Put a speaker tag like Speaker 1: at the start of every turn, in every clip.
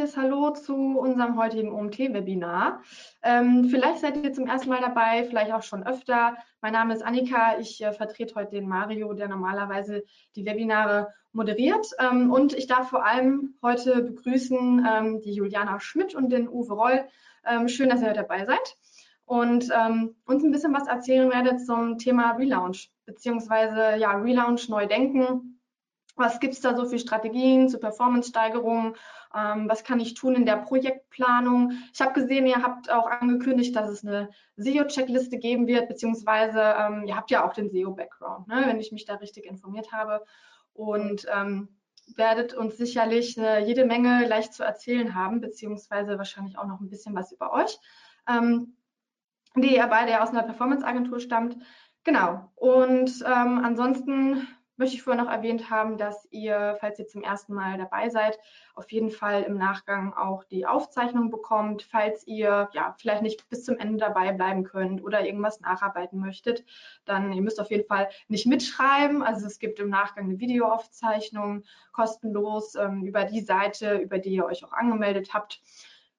Speaker 1: Herzliches Hallo zu unserem heutigen OMT-Webinar. Ähm, vielleicht seid ihr zum ersten Mal dabei, vielleicht auch schon öfter. Mein Name ist Annika. Ich äh, vertrete heute den Mario, der normalerweise die Webinare moderiert. Ähm, und ich darf vor allem heute begrüßen ähm, die Juliana Schmidt und den Uwe Roll. Ähm, schön, dass ihr heute dabei seid und ähm, uns ein bisschen was erzählen werdet zum Thema Relaunch, beziehungsweise ja, Relaunch neu denken was gibt es da so für Strategien zur Performance-Steigerung? Ähm, was kann ich tun in der Projektplanung? Ich habe gesehen, ihr habt auch angekündigt, dass es eine SEO-Checkliste geben wird, beziehungsweise ähm, ihr habt ja auch den SEO-Background, ne, wenn ich mich da richtig informiert habe. Und ähm, werdet uns sicherlich äh, jede Menge leicht zu erzählen haben, beziehungsweise wahrscheinlich auch noch ein bisschen was über euch, ähm, die ihr beide aus einer Performance-Agentur stammt. Genau. Und ähm, ansonsten möchte ich vorher noch erwähnt haben, dass ihr, falls ihr zum ersten Mal dabei seid, auf jeden Fall im Nachgang auch die Aufzeichnung bekommt. Falls ihr ja vielleicht nicht bis zum Ende dabei bleiben könnt oder irgendwas nacharbeiten möchtet, dann ihr müsst auf jeden Fall nicht mitschreiben. Also es gibt im Nachgang eine Videoaufzeichnung kostenlos ähm, über die Seite, über die ihr euch auch angemeldet habt.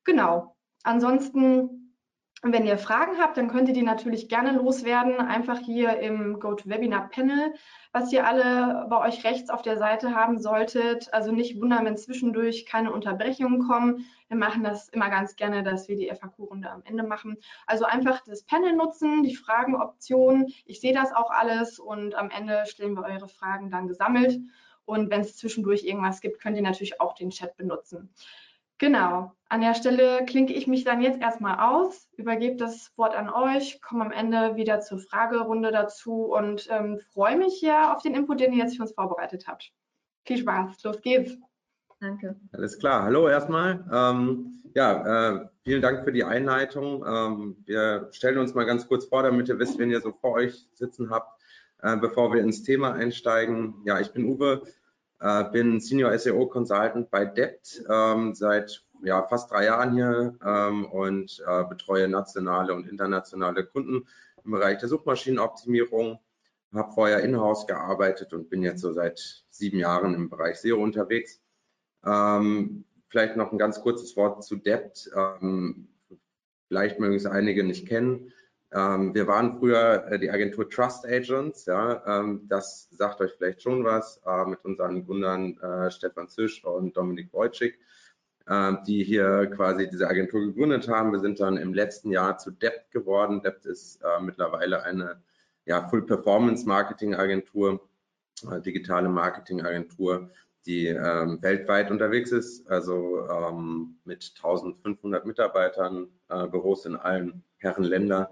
Speaker 1: Genau. Ansonsten wenn ihr Fragen habt, dann könnt ihr die natürlich gerne loswerden, einfach hier im GoToWebinar-Panel, was ihr alle bei euch rechts auf der Seite haben solltet. Also nicht wundern, wenn zwischendurch keine Unterbrechungen kommen. Wir machen das immer ganz gerne, dass wir die FAQ-Runde am Ende machen. Also einfach das Panel nutzen, die Fragenoption. Ich sehe das auch alles und am Ende stellen wir eure Fragen dann gesammelt. Und wenn es zwischendurch irgendwas gibt, könnt ihr natürlich auch den Chat benutzen. Genau. An der Stelle klinke ich mich dann jetzt erstmal aus, übergebe das Wort an euch, komme am Ende wieder zur Fragerunde dazu und ähm, freue mich hier auf den Input, den ihr jetzt für uns vorbereitet habt. Viel Spaß, los geht's.
Speaker 2: Danke. Alles klar. Hallo erstmal. Ähm, ja, äh, vielen Dank für die Einleitung. Ähm, wir stellen uns mal ganz kurz vor, damit ihr wisst, wen ihr so vor euch sitzen habt, äh, bevor wir ins Thema einsteigen. Ja, ich bin Uwe, äh, bin Senior SEO Consultant bei Debt ähm, seit ja, fast drei Jahren hier ähm, und äh, betreue nationale und internationale Kunden im Bereich der Suchmaschinenoptimierung. Habe vorher in-house gearbeitet und bin jetzt so seit sieben Jahren im Bereich SEO unterwegs. Ähm, vielleicht noch ein ganz kurzes Wort zu Debt. Ähm, vielleicht mögen es einige nicht kennen. Ähm, wir waren früher äh, die Agentur Trust Agents, ja, ähm, das sagt euch vielleicht schon was, äh, mit unseren Gründern äh, Stefan Zisch und Dominik Wojcik, äh, die hier quasi diese Agentur gegründet haben. Wir sind dann im letzten Jahr zu Dept geworden. Dept ist äh, mittlerweile eine ja, Full Performance Marketing Agentur, äh, digitale Marketing Agentur, die ähm, weltweit unterwegs ist, also ähm, mit 1500 Mitarbeitern, Büros in allen Herren Ländern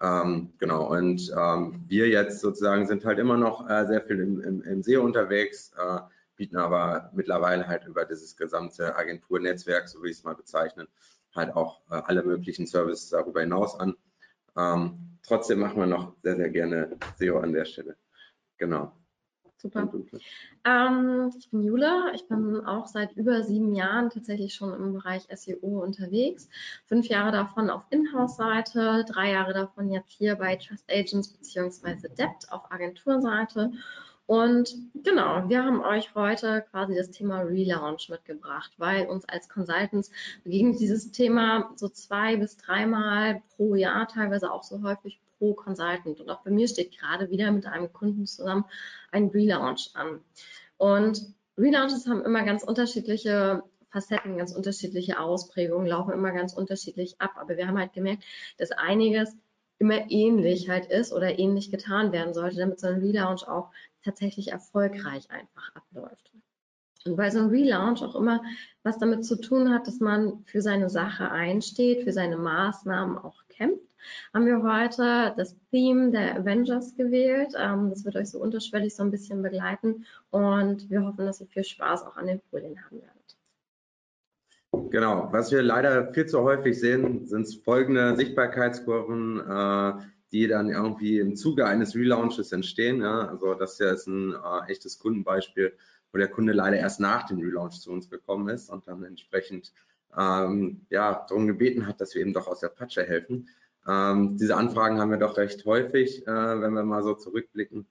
Speaker 2: ähm, genau, und ähm, wir jetzt sozusagen sind halt immer noch äh, sehr viel im, im, im SEO unterwegs, äh, bieten aber mittlerweile halt über dieses gesamte Agenturnetzwerk, so wie ich es mal bezeichne, halt auch äh, alle möglichen Services darüber hinaus an. Ähm, trotzdem machen wir noch sehr, sehr gerne SEO an der Stelle. Genau.
Speaker 3: Super. Ähm, ich bin Jule. Ich bin auch seit über sieben Jahren tatsächlich schon im Bereich SEO unterwegs. Fünf Jahre davon auf Inhouse-Seite, drei Jahre davon jetzt hier bei Trust Agents bzw. Debt auf Agenturseite. Und genau, wir haben euch heute quasi das Thema Relaunch mitgebracht, weil uns als Consultants begegnet dieses Thema so zwei bis dreimal pro Jahr, teilweise auch so häufig pro Consultant. Und auch bei mir steht gerade wieder mit einem Kunden zusammen ein Relaunch an. Und Relaunches haben immer ganz unterschiedliche Facetten, ganz unterschiedliche Ausprägungen, laufen immer ganz unterschiedlich ab. Aber wir haben halt gemerkt, dass einiges immer ähnlich halt ist oder ähnlich getan werden sollte, damit so ein Relaunch auch tatsächlich erfolgreich einfach abläuft. Und weil so ein Relaunch auch immer was damit zu tun hat, dass man für seine Sache einsteht, für seine Maßnahmen auch kämpft, haben wir heute das Theme der Avengers gewählt. Ähm, das wird euch so unterschwellig so ein bisschen begleiten und wir hoffen, dass ihr viel Spaß auch an den Folien haben werdet.
Speaker 2: Genau, was wir leider viel zu häufig sehen, sind folgende Sichtbarkeitskurven, äh, die dann irgendwie im Zuge eines Relaunches entstehen. Ja? Also das hier ist ein äh, echtes Kundenbeispiel, wo der Kunde leider erst nach dem Relaunch zu uns gekommen ist und dann entsprechend ähm, ja, darum gebeten hat, dass wir eben doch aus der Patsche helfen. Ähm, diese Anfragen haben wir doch recht häufig, äh, wenn wir mal so zurückblicken.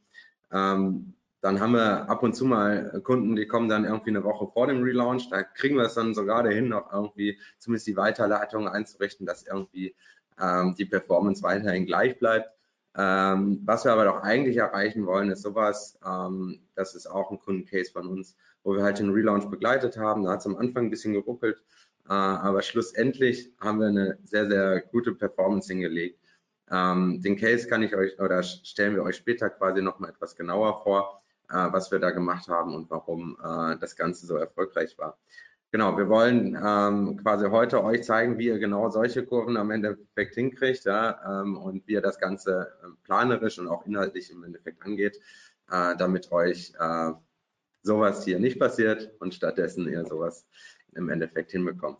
Speaker 2: Ähm, dann haben wir ab und zu mal Kunden, die kommen dann irgendwie eine Woche vor dem Relaunch. Da kriegen wir es dann sogar dahin, noch irgendwie zumindest die Weiterleitung einzurichten, dass irgendwie ähm, die Performance weiterhin gleich bleibt. Ähm, was wir aber doch eigentlich erreichen wollen, ist sowas, ähm, das ist auch ein Kundencase von uns, wo wir halt den Relaunch begleitet haben. Da hat es am Anfang ein bisschen geruckelt, äh, aber schlussendlich haben wir eine sehr, sehr gute Performance hingelegt. Ähm, den Case kann ich euch oder stellen wir euch später quasi nochmal etwas genauer vor, äh, was wir da gemacht haben und warum äh, das Ganze so erfolgreich war. Genau, wir wollen ähm, quasi heute euch zeigen, wie ihr genau solche Kurven am Endeffekt hinkriegt ja, ähm, und wie ihr das Ganze ähm, planerisch und auch inhaltlich im Endeffekt angeht, äh, damit euch äh, sowas hier nicht passiert und stattdessen ihr sowas im Endeffekt hinbekommt.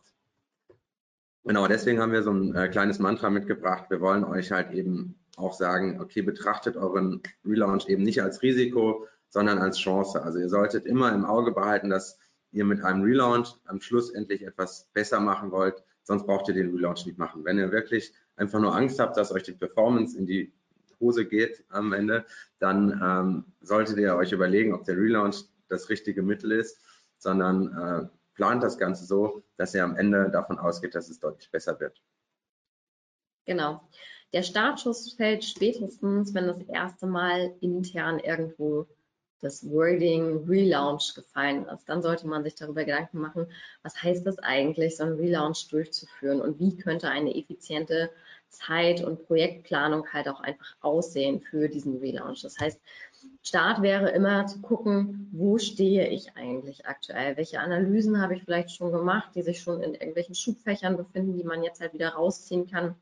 Speaker 2: Genau, deswegen haben wir so ein äh, kleines Mantra mitgebracht. Wir wollen euch halt eben auch sagen, okay, betrachtet euren Relaunch eben nicht als Risiko, sondern als Chance. Also ihr solltet immer im Auge behalten, dass ihr mit einem Relaunch am Schluss endlich etwas besser machen wollt, sonst braucht ihr den Relaunch nicht machen. Wenn ihr wirklich einfach nur Angst habt, dass euch die Performance in die Hose geht am Ende, dann ähm, solltet ihr euch überlegen, ob der Relaunch das richtige Mittel ist, sondern äh, plant das Ganze so, dass ihr am Ende davon ausgeht, dass es deutlich besser wird.
Speaker 3: Genau. Der Startschuss fällt spätestens, wenn das erste Mal intern irgendwo das Wording Relaunch gefallen ist, dann sollte man sich darüber Gedanken machen, was heißt das eigentlich, so einen Relaunch durchzuführen und wie könnte eine effiziente Zeit- und Projektplanung halt auch einfach aussehen für diesen Relaunch. Das heißt, Start wäre immer zu gucken, wo stehe ich eigentlich aktuell? Welche Analysen habe ich vielleicht schon gemacht, die sich schon in irgendwelchen Schubfächern befinden, die man jetzt halt wieder rausziehen kann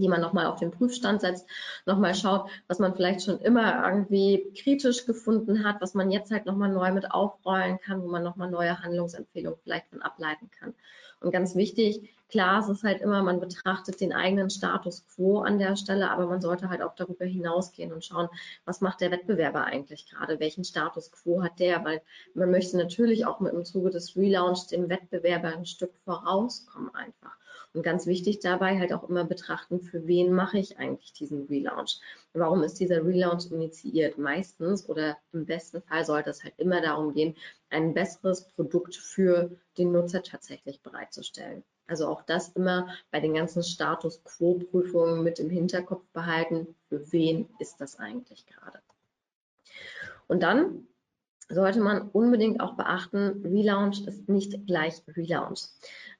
Speaker 3: die man nochmal auf den Prüfstand setzt, nochmal schaut, was man vielleicht schon immer irgendwie kritisch gefunden hat, was man jetzt halt nochmal neu mit aufrollen kann, wo man nochmal neue Handlungsempfehlungen vielleicht von ableiten kann. Und ganz wichtig, klar, es ist halt immer, man betrachtet den eigenen Status quo an der Stelle, aber man sollte halt auch darüber hinausgehen und schauen, was macht der Wettbewerber eigentlich gerade, welchen Status quo hat der, weil man möchte natürlich auch mit im Zuge des Relaunch dem Wettbewerber ein Stück vorauskommen einfach. Und ganz wichtig dabei halt auch immer betrachten, für wen mache ich eigentlich diesen Relaunch? Warum ist dieser Relaunch initiiert? Meistens oder im besten Fall sollte es halt immer darum gehen, ein besseres Produkt für den Nutzer tatsächlich bereitzustellen. Also auch das immer bei den ganzen Status Quo-Prüfungen mit im Hinterkopf behalten, für wen ist das eigentlich gerade. Und dann sollte man unbedingt auch beachten, Relaunch ist nicht gleich Relaunch.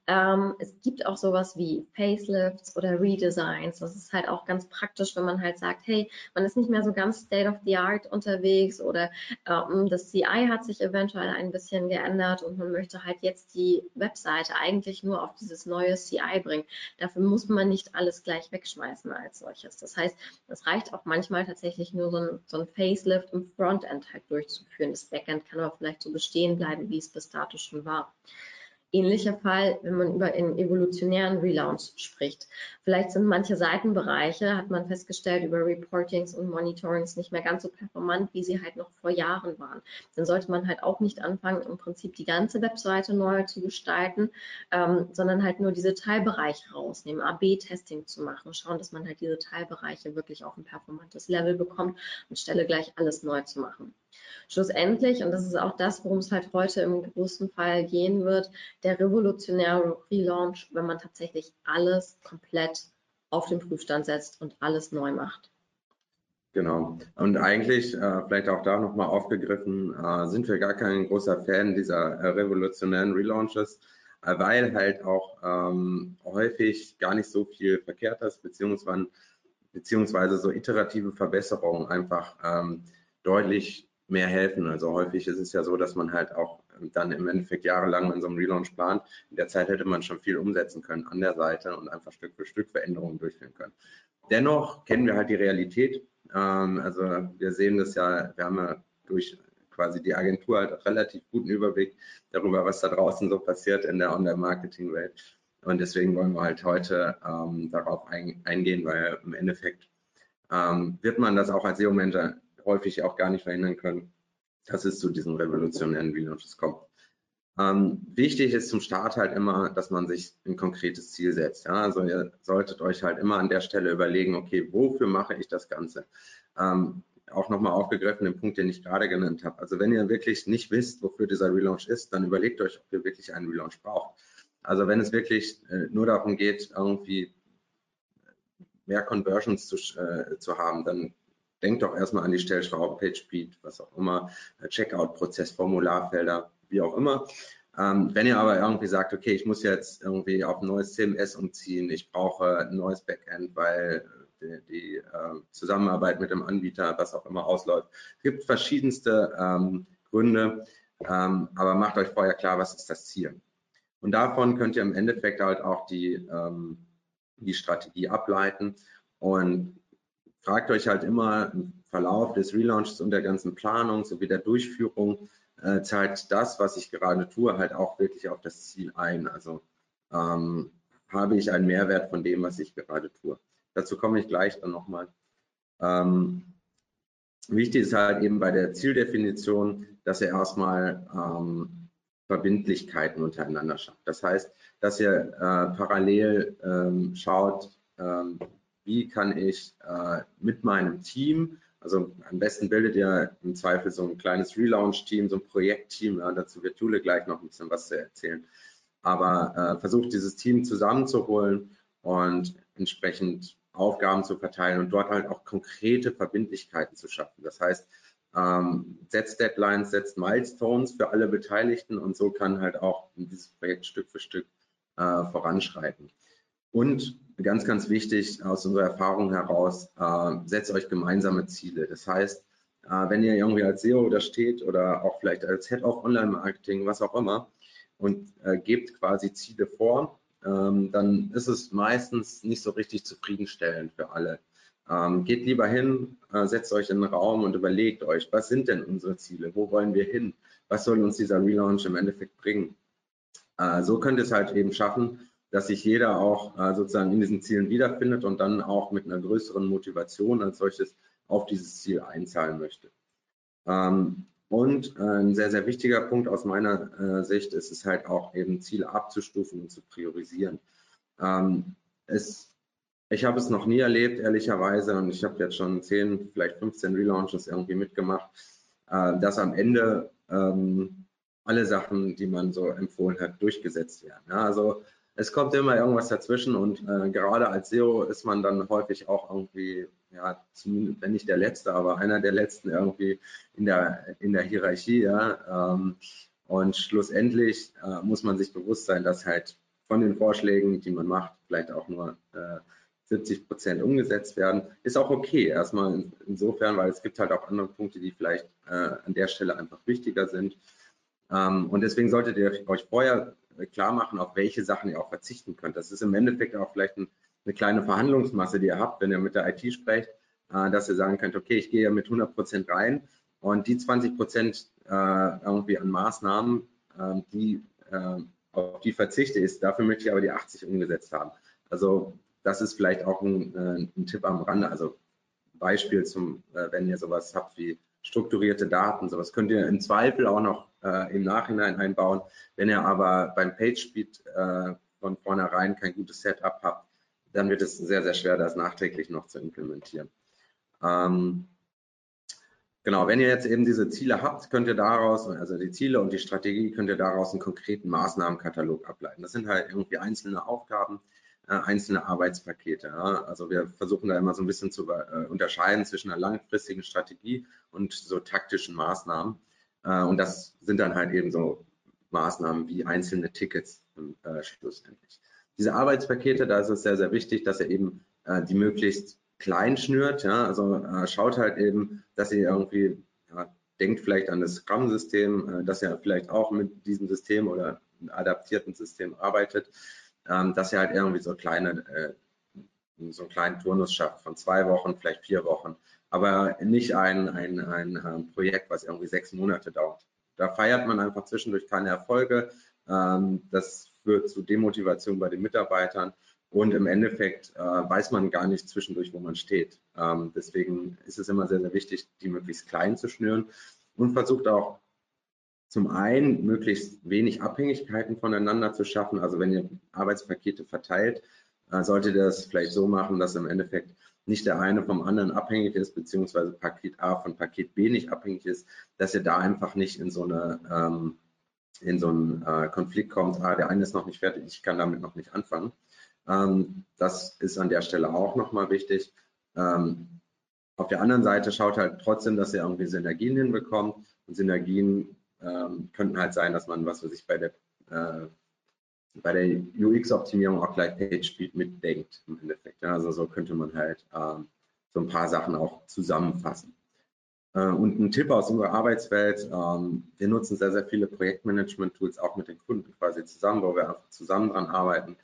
Speaker 3: Ähm, es gibt auch sowas wie Facelifts oder Redesigns. Das ist halt auch ganz praktisch, wenn man halt sagt, hey, man ist nicht mehr so ganz state of the art unterwegs oder ähm, das CI hat sich eventuell ein bisschen geändert und man möchte halt jetzt die Webseite eigentlich nur auf dieses neue CI bringen. Dafür muss man nicht alles gleich wegschmeißen als solches. Das heißt, es reicht auch manchmal tatsächlich nur so ein, so ein Facelift im Frontend halt durchzuführen. Das Backend kann aber vielleicht so bestehen bleiben, wie es bis dato schon war. Ähnlicher Fall, wenn man über einen evolutionären Relaunch spricht. Vielleicht sind manche Seitenbereiche, hat man festgestellt, über Reportings und Monitorings nicht mehr ganz so performant, wie sie halt noch vor Jahren waren. Dann sollte man halt auch nicht anfangen, im Prinzip die ganze Webseite neu zu gestalten, ähm, sondern halt nur diese Teilbereiche rausnehmen, AB-Testing zu machen, schauen, dass man halt diese Teilbereiche wirklich auf ein performantes Level bekommt, anstelle gleich alles neu zu machen. Schlussendlich, und das ist auch das, worum es halt heute im größten Fall gehen wird, der revolutionäre Relaunch, wenn man tatsächlich alles komplett auf den Prüfstand setzt und alles neu macht.
Speaker 2: Genau. Und eigentlich, äh, vielleicht auch da nochmal aufgegriffen, äh, sind wir gar kein großer Fan dieser äh, revolutionären Relaunches, weil halt auch ähm, häufig gar nicht so viel verkehrt ist, beziehungsweise, beziehungsweise so iterative Verbesserungen einfach ähm, deutlich mehr helfen. Also häufig ist es ja so, dass man halt auch dann im Endeffekt jahrelang in so einem Relaunch plant. In der Zeit hätte man schon viel umsetzen können an der Seite und einfach Stück für Stück Veränderungen durchführen können. Dennoch kennen wir halt die Realität. Ähm, also wir sehen das ja, wir haben ja durch quasi die Agentur halt relativ guten Überblick darüber, was da draußen so passiert in der Online-Marketing-Welt. Und deswegen wollen wir halt heute ähm, darauf ein, eingehen, weil im Endeffekt ähm, wird man das auch als SEO-Manager häufig auch gar nicht verhindern können, dass es zu diesen revolutionären Relaunches kommt. Ähm, wichtig ist zum Start halt immer, dass man sich ein konkretes Ziel setzt. Ja? Also ihr solltet euch halt immer an der Stelle überlegen, okay, wofür mache ich das Ganze? Ähm, auch nochmal aufgegriffen, den Punkt, den ich gerade genannt habe. Also wenn ihr wirklich nicht wisst, wofür dieser Relaunch ist, dann überlegt euch, ob ihr wirklich einen Relaunch braucht. Also wenn es wirklich äh, nur darum geht, irgendwie mehr Conversions zu, äh, zu haben, dann denkt doch erstmal an die Stellschraube, PageSpeed, was auch immer, äh, Checkout-Prozess, Formularfelder, wie auch immer. Ähm, wenn ihr aber irgendwie sagt, okay, ich muss jetzt irgendwie auf ein neues CMS umziehen, ich brauche ein neues Backend, weil die, die äh, Zusammenarbeit mit dem Anbieter, was auch immer ausläuft. Es gibt verschiedenste ähm, Gründe, ähm, aber macht euch vorher klar, was ist das Ziel. Und davon könnt ihr im Endeffekt halt auch die, ähm, die Strategie ableiten und fragt euch halt immer im Verlauf des Relaunches und der ganzen Planung sowie der Durchführung, äh, zahlt das, was ich gerade tue, halt auch wirklich auf das Ziel ein. Also ähm, habe ich einen Mehrwert von dem, was ich gerade tue. Dazu komme ich gleich dann nochmal. Ähm, wichtig ist halt eben bei der Zieldefinition, dass ihr erstmal ähm, Verbindlichkeiten untereinander schafft. Das heißt, dass ihr äh, parallel ähm, schaut, ähm, wie kann ich äh, mit meinem Team, also am besten bildet ihr im Zweifel so ein kleines Relaunch-Team, so ein Projektteam, ja, dazu wird Jule gleich noch ein bisschen was zu erzählen, aber äh, versucht dieses Team zusammenzuholen und entsprechend Aufgaben zu verteilen und dort halt auch konkrete Verbindlichkeiten zu schaffen. Das heißt, ähm, setzt Deadlines, setzt Milestones für alle Beteiligten und so kann halt auch dieses Projekt Stück für Stück äh, voranschreiten. Und ganz, ganz wichtig aus unserer Erfahrung heraus, äh, setzt euch gemeinsame Ziele. Das heißt, äh, wenn ihr irgendwie als SEO da steht oder auch vielleicht als Head of Online Marketing, was auch immer, und äh, gebt quasi Ziele vor, ähm, dann ist es meistens nicht so richtig zufriedenstellend für alle. Ähm, geht lieber hin, äh, setzt euch in den Raum und überlegt euch, was sind denn unsere Ziele? Wo wollen wir hin? Was soll uns dieser Relaunch im Endeffekt bringen? Äh, so könnt ihr es halt eben schaffen, dass sich jeder auch äh, sozusagen in diesen Zielen wiederfindet und dann auch mit einer größeren Motivation als solches auf dieses Ziel einzahlen möchte. Ähm, und äh, ein sehr, sehr wichtiger Punkt aus meiner äh, Sicht ist es halt auch eben Ziele abzustufen und zu priorisieren. Ähm, es, ich habe es noch nie erlebt, ehrlicherweise, und ich habe jetzt schon 10, vielleicht 15 Relaunches irgendwie mitgemacht, äh, dass am Ende ähm, alle Sachen, die man so empfohlen hat, durchgesetzt werden. Ja, also es kommt immer irgendwas dazwischen und äh, gerade als SEO ist man dann häufig auch irgendwie, ja, zumindest wenn nicht der Letzte, aber einer der Letzten irgendwie in der, in der Hierarchie, ja. Ähm, und schlussendlich äh, muss man sich bewusst sein, dass halt von den Vorschlägen, die man macht, vielleicht auch nur äh, 70 Prozent umgesetzt werden. Ist auch okay, erstmal insofern, weil es gibt halt auch andere Punkte, die vielleicht äh, an der Stelle einfach wichtiger sind. Ähm, und deswegen solltet ihr euch vorher klar machen, auf welche Sachen ihr auch verzichten könnt. Das ist im Endeffekt auch vielleicht ein, eine kleine Verhandlungsmasse, die ihr habt, wenn ihr mit der IT sprecht, äh, dass ihr sagen könnt, okay, ich gehe mit 100 Prozent rein und die 20 Prozent äh, irgendwie an Maßnahmen, äh, die, äh, auf die verzichte ich, dafür möchte ich aber die 80 umgesetzt haben. Also das ist vielleicht auch ein, äh, ein Tipp am Rande. Also Beispiel zum, äh, wenn ihr sowas habt wie strukturierte Daten. Sowas könnt ihr im Zweifel auch noch äh, im Nachhinein einbauen. Wenn ihr aber beim PageSpeed äh, von vornherein kein gutes Setup habt, dann wird es sehr, sehr schwer, das nachträglich noch zu implementieren. Ähm, genau, wenn ihr jetzt eben diese Ziele habt, könnt ihr daraus, also die Ziele und die Strategie, könnt ihr daraus einen konkreten Maßnahmenkatalog ableiten. Das sind halt irgendwie einzelne Aufgaben, äh, einzelne Arbeitspakete. Ja. Also wir versuchen da immer so ein bisschen zu äh, unterscheiden zwischen einer langfristigen Strategie und so taktischen Maßnahmen. Äh, und das sind dann halt eben so Maßnahmen wie einzelne Tickets äh, schlussendlich. Diese Arbeitspakete, da ist es sehr, sehr wichtig, dass ihr eben äh, die möglichst klein schnürt. Ja? Also schaut halt eben, dass ihr irgendwie ja, denkt vielleicht an das Scrum-System, dass ihr vielleicht auch mit diesem System oder einem adaptierten System arbeitet ähm, dass ihr halt irgendwie so kleine, so einen kleinen Turnus schafft von zwei Wochen, vielleicht vier Wochen, aber nicht ein, ein, ein, ähm, Projekt, was irgendwie sechs Monate dauert. Da feiert man einfach zwischendurch keine Erfolge. Ähm, das führt zu Demotivation bei den Mitarbeitern und im Endeffekt äh, weiß man gar nicht zwischendurch, wo man steht. Ähm, deswegen ist es immer sehr, sehr wichtig, die möglichst klein zu schnüren und versucht auch zum einen möglichst wenig Abhängigkeiten voneinander zu schaffen. Also wenn ihr Arbeitspakete verteilt, äh, solltet ihr das vielleicht so machen, dass im Endeffekt nicht der eine vom anderen abhängig ist, beziehungsweise Paket A von Paket B nicht abhängig ist, dass ihr da einfach nicht in so eine ähm, in so einen äh, Konflikt kommt, ah, der eine ist noch nicht fertig, ich kann damit noch nicht anfangen. Ähm, das ist an der Stelle auch nochmal wichtig. Ähm, auf der anderen Seite schaut halt trotzdem, dass ihr irgendwie Synergien hinbekommt. Und Synergien ähm, könnten halt sein, dass man, was weiß ich, bei der, äh, bei der UX-Optimierung auch gleich PageSpeed mitdenkt im Endeffekt. Ja, also so könnte man halt ähm, so ein paar Sachen auch zusammenfassen. Äh, und ein Tipp aus unserer Arbeitswelt, ähm, wir nutzen sehr, sehr viele Projektmanagement-Tools auch mit den Kunden quasi zusammen, wo wir einfach zusammen dran arbeiten.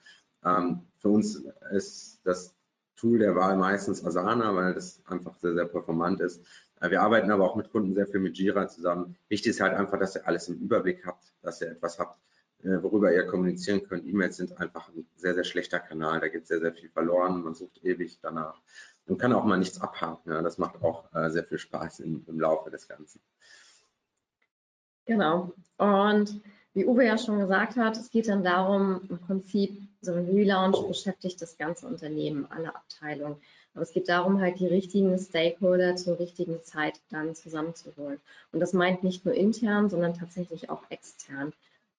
Speaker 2: Ähm, für uns ist das Tool der Wahl meistens Asana, weil das einfach sehr, sehr performant ist. Äh, wir arbeiten aber auch mit Kunden sehr viel mit Jira zusammen. Wichtig ist halt einfach, dass ihr alles im Überblick habt, dass ihr etwas habt, worüber ihr kommunizieren könnt. E-Mails sind einfach ein sehr, sehr schlechter Kanal. Da geht sehr, sehr viel verloren. Man sucht ewig danach und kann auch mal nichts abhaken. Ja, das macht auch äh, sehr viel Spaß im, im Laufe des Ganzen.
Speaker 3: Genau. Und wie Uwe ja schon gesagt hat, es geht dann darum, im Prinzip, so ein Relaunch beschäftigt das ganze Unternehmen, alle Abteilungen. Aber es geht darum, halt die richtigen Stakeholder zur richtigen Zeit dann zusammenzuholen. Und das meint nicht nur intern, sondern tatsächlich auch extern.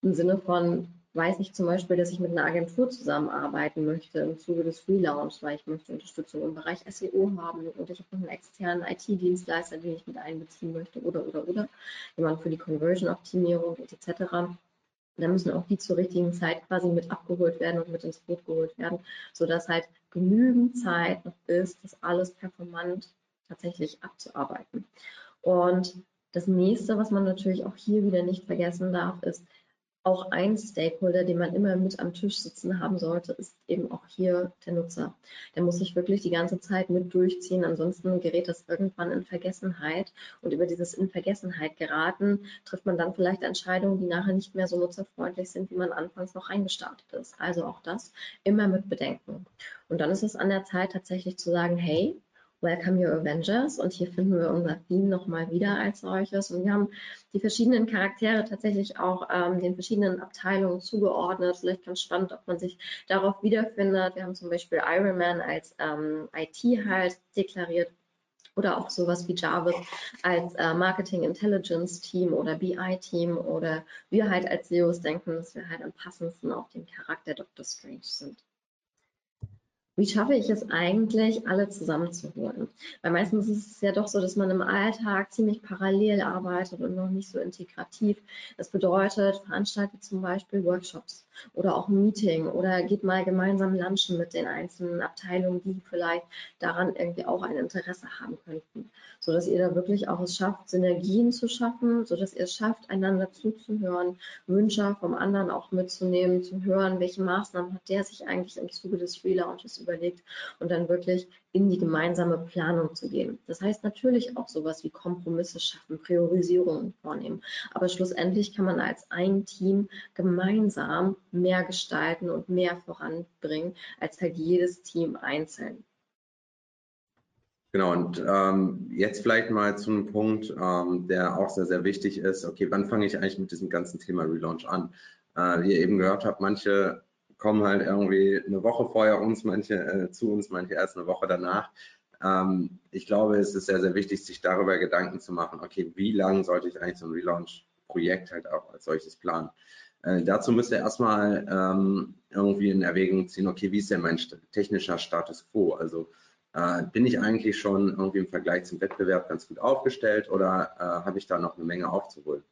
Speaker 3: Im Sinne von, weiß ich zum Beispiel, dass ich mit einer Agentur zusammenarbeiten möchte im Zuge des Relaunch, weil ich möchte Unterstützung im Bereich SEO haben und ich habe einen externen IT-Dienstleister, den ich mit einbeziehen möchte oder, oder, oder, jemand für die Conversion-Optimierung etc. Dann müssen auch die zur richtigen Zeit quasi mit abgeholt werden und mit ins Boot geholt werden, sodass halt genügend Zeit noch ist, das alles performant tatsächlich abzuarbeiten. Und das nächste, was man natürlich auch hier wieder nicht vergessen darf, ist, auch ein Stakeholder, den man immer mit am Tisch sitzen haben sollte, ist eben auch hier der Nutzer. Der muss sich wirklich die ganze Zeit mit durchziehen, ansonsten gerät das irgendwann in Vergessenheit. Und über dieses in Vergessenheit geraten, trifft man dann vielleicht Entscheidungen, die nachher nicht mehr so nutzerfreundlich sind, wie man anfangs noch reingestartet ist. Also auch das immer mit bedenken. Und dann ist es an der Zeit tatsächlich zu sagen, hey, Welcome Your Avengers und hier finden wir unser Theme nochmal wieder als solches und wir haben die verschiedenen Charaktere tatsächlich auch ähm, den verschiedenen Abteilungen zugeordnet. Vielleicht ganz spannend, ob man sich darauf wiederfindet. Wir haben zum Beispiel Iron Man als ähm, IT halt deklariert oder auch sowas wie Jarvis als äh, Marketing Intelligence Team oder BI Team oder wir halt als SEOs denken, dass wir halt am passendsten auf den Charakter Dr. Strange sind wie schaffe ich es eigentlich, alle zusammenzuholen? Weil meistens ist es ja doch so, dass man im Alltag ziemlich parallel arbeitet und noch nicht so integrativ. Das bedeutet, veranstaltet zum Beispiel Workshops oder auch ein Meeting oder geht mal gemeinsam lunchen mit den einzelnen Abteilungen, die vielleicht daran irgendwie auch ein Interesse haben könnten, sodass ihr da wirklich auch es schafft, Synergien zu schaffen, sodass ihr es schafft, einander zuzuhören, Wünsche vom anderen auch mitzunehmen, zu hören, welche Maßnahmen hat der sich eigentlich im Zuge des Relaunches überlegt und dann wirklich in die gemeinsame Planung zu gehen. Das heißt natürlich auch sowas wie Kompromisse schaffen, Priorisierungen vornehmen. Aber schlussendlich kann man als ein Team gemeinsam mehr gestalten und mehr voranbringen, als halt jedes Team einzeln.
Speaker 2: Genau, und ähm, jetzt vielleicht mal zu einem Punkt, ähm, der auch sehr, sehr wichtig ist. Okay, wann fange ich eigentlich mit diesem ganzen Thema Relaunch an? Äh, wie ihr eben gehört habt, manche kommen halt irgendwie eine Woche vorher uns, manche äh, zu uns, manche erst eine Woche danach. Ähm, ich glaube, es ist sehr, sehr wichtig, sich darüber Gedanken zu machen, okay, wie lange sollte ich eigentlich so ein Relaunch-Projekt halt auch als solches planen? Äh, dazu müsst ihr erstmal ähm, irgendwie in Erwägung ziehen, okay, wie ist denn mein technischer Status quo? Also äh, bin ich eigentlich schon irgendwie im Vergleich zum Wettbewerb ganz gut aufgestellt oder äh, habe ich da noch eine Menge aufzuholen?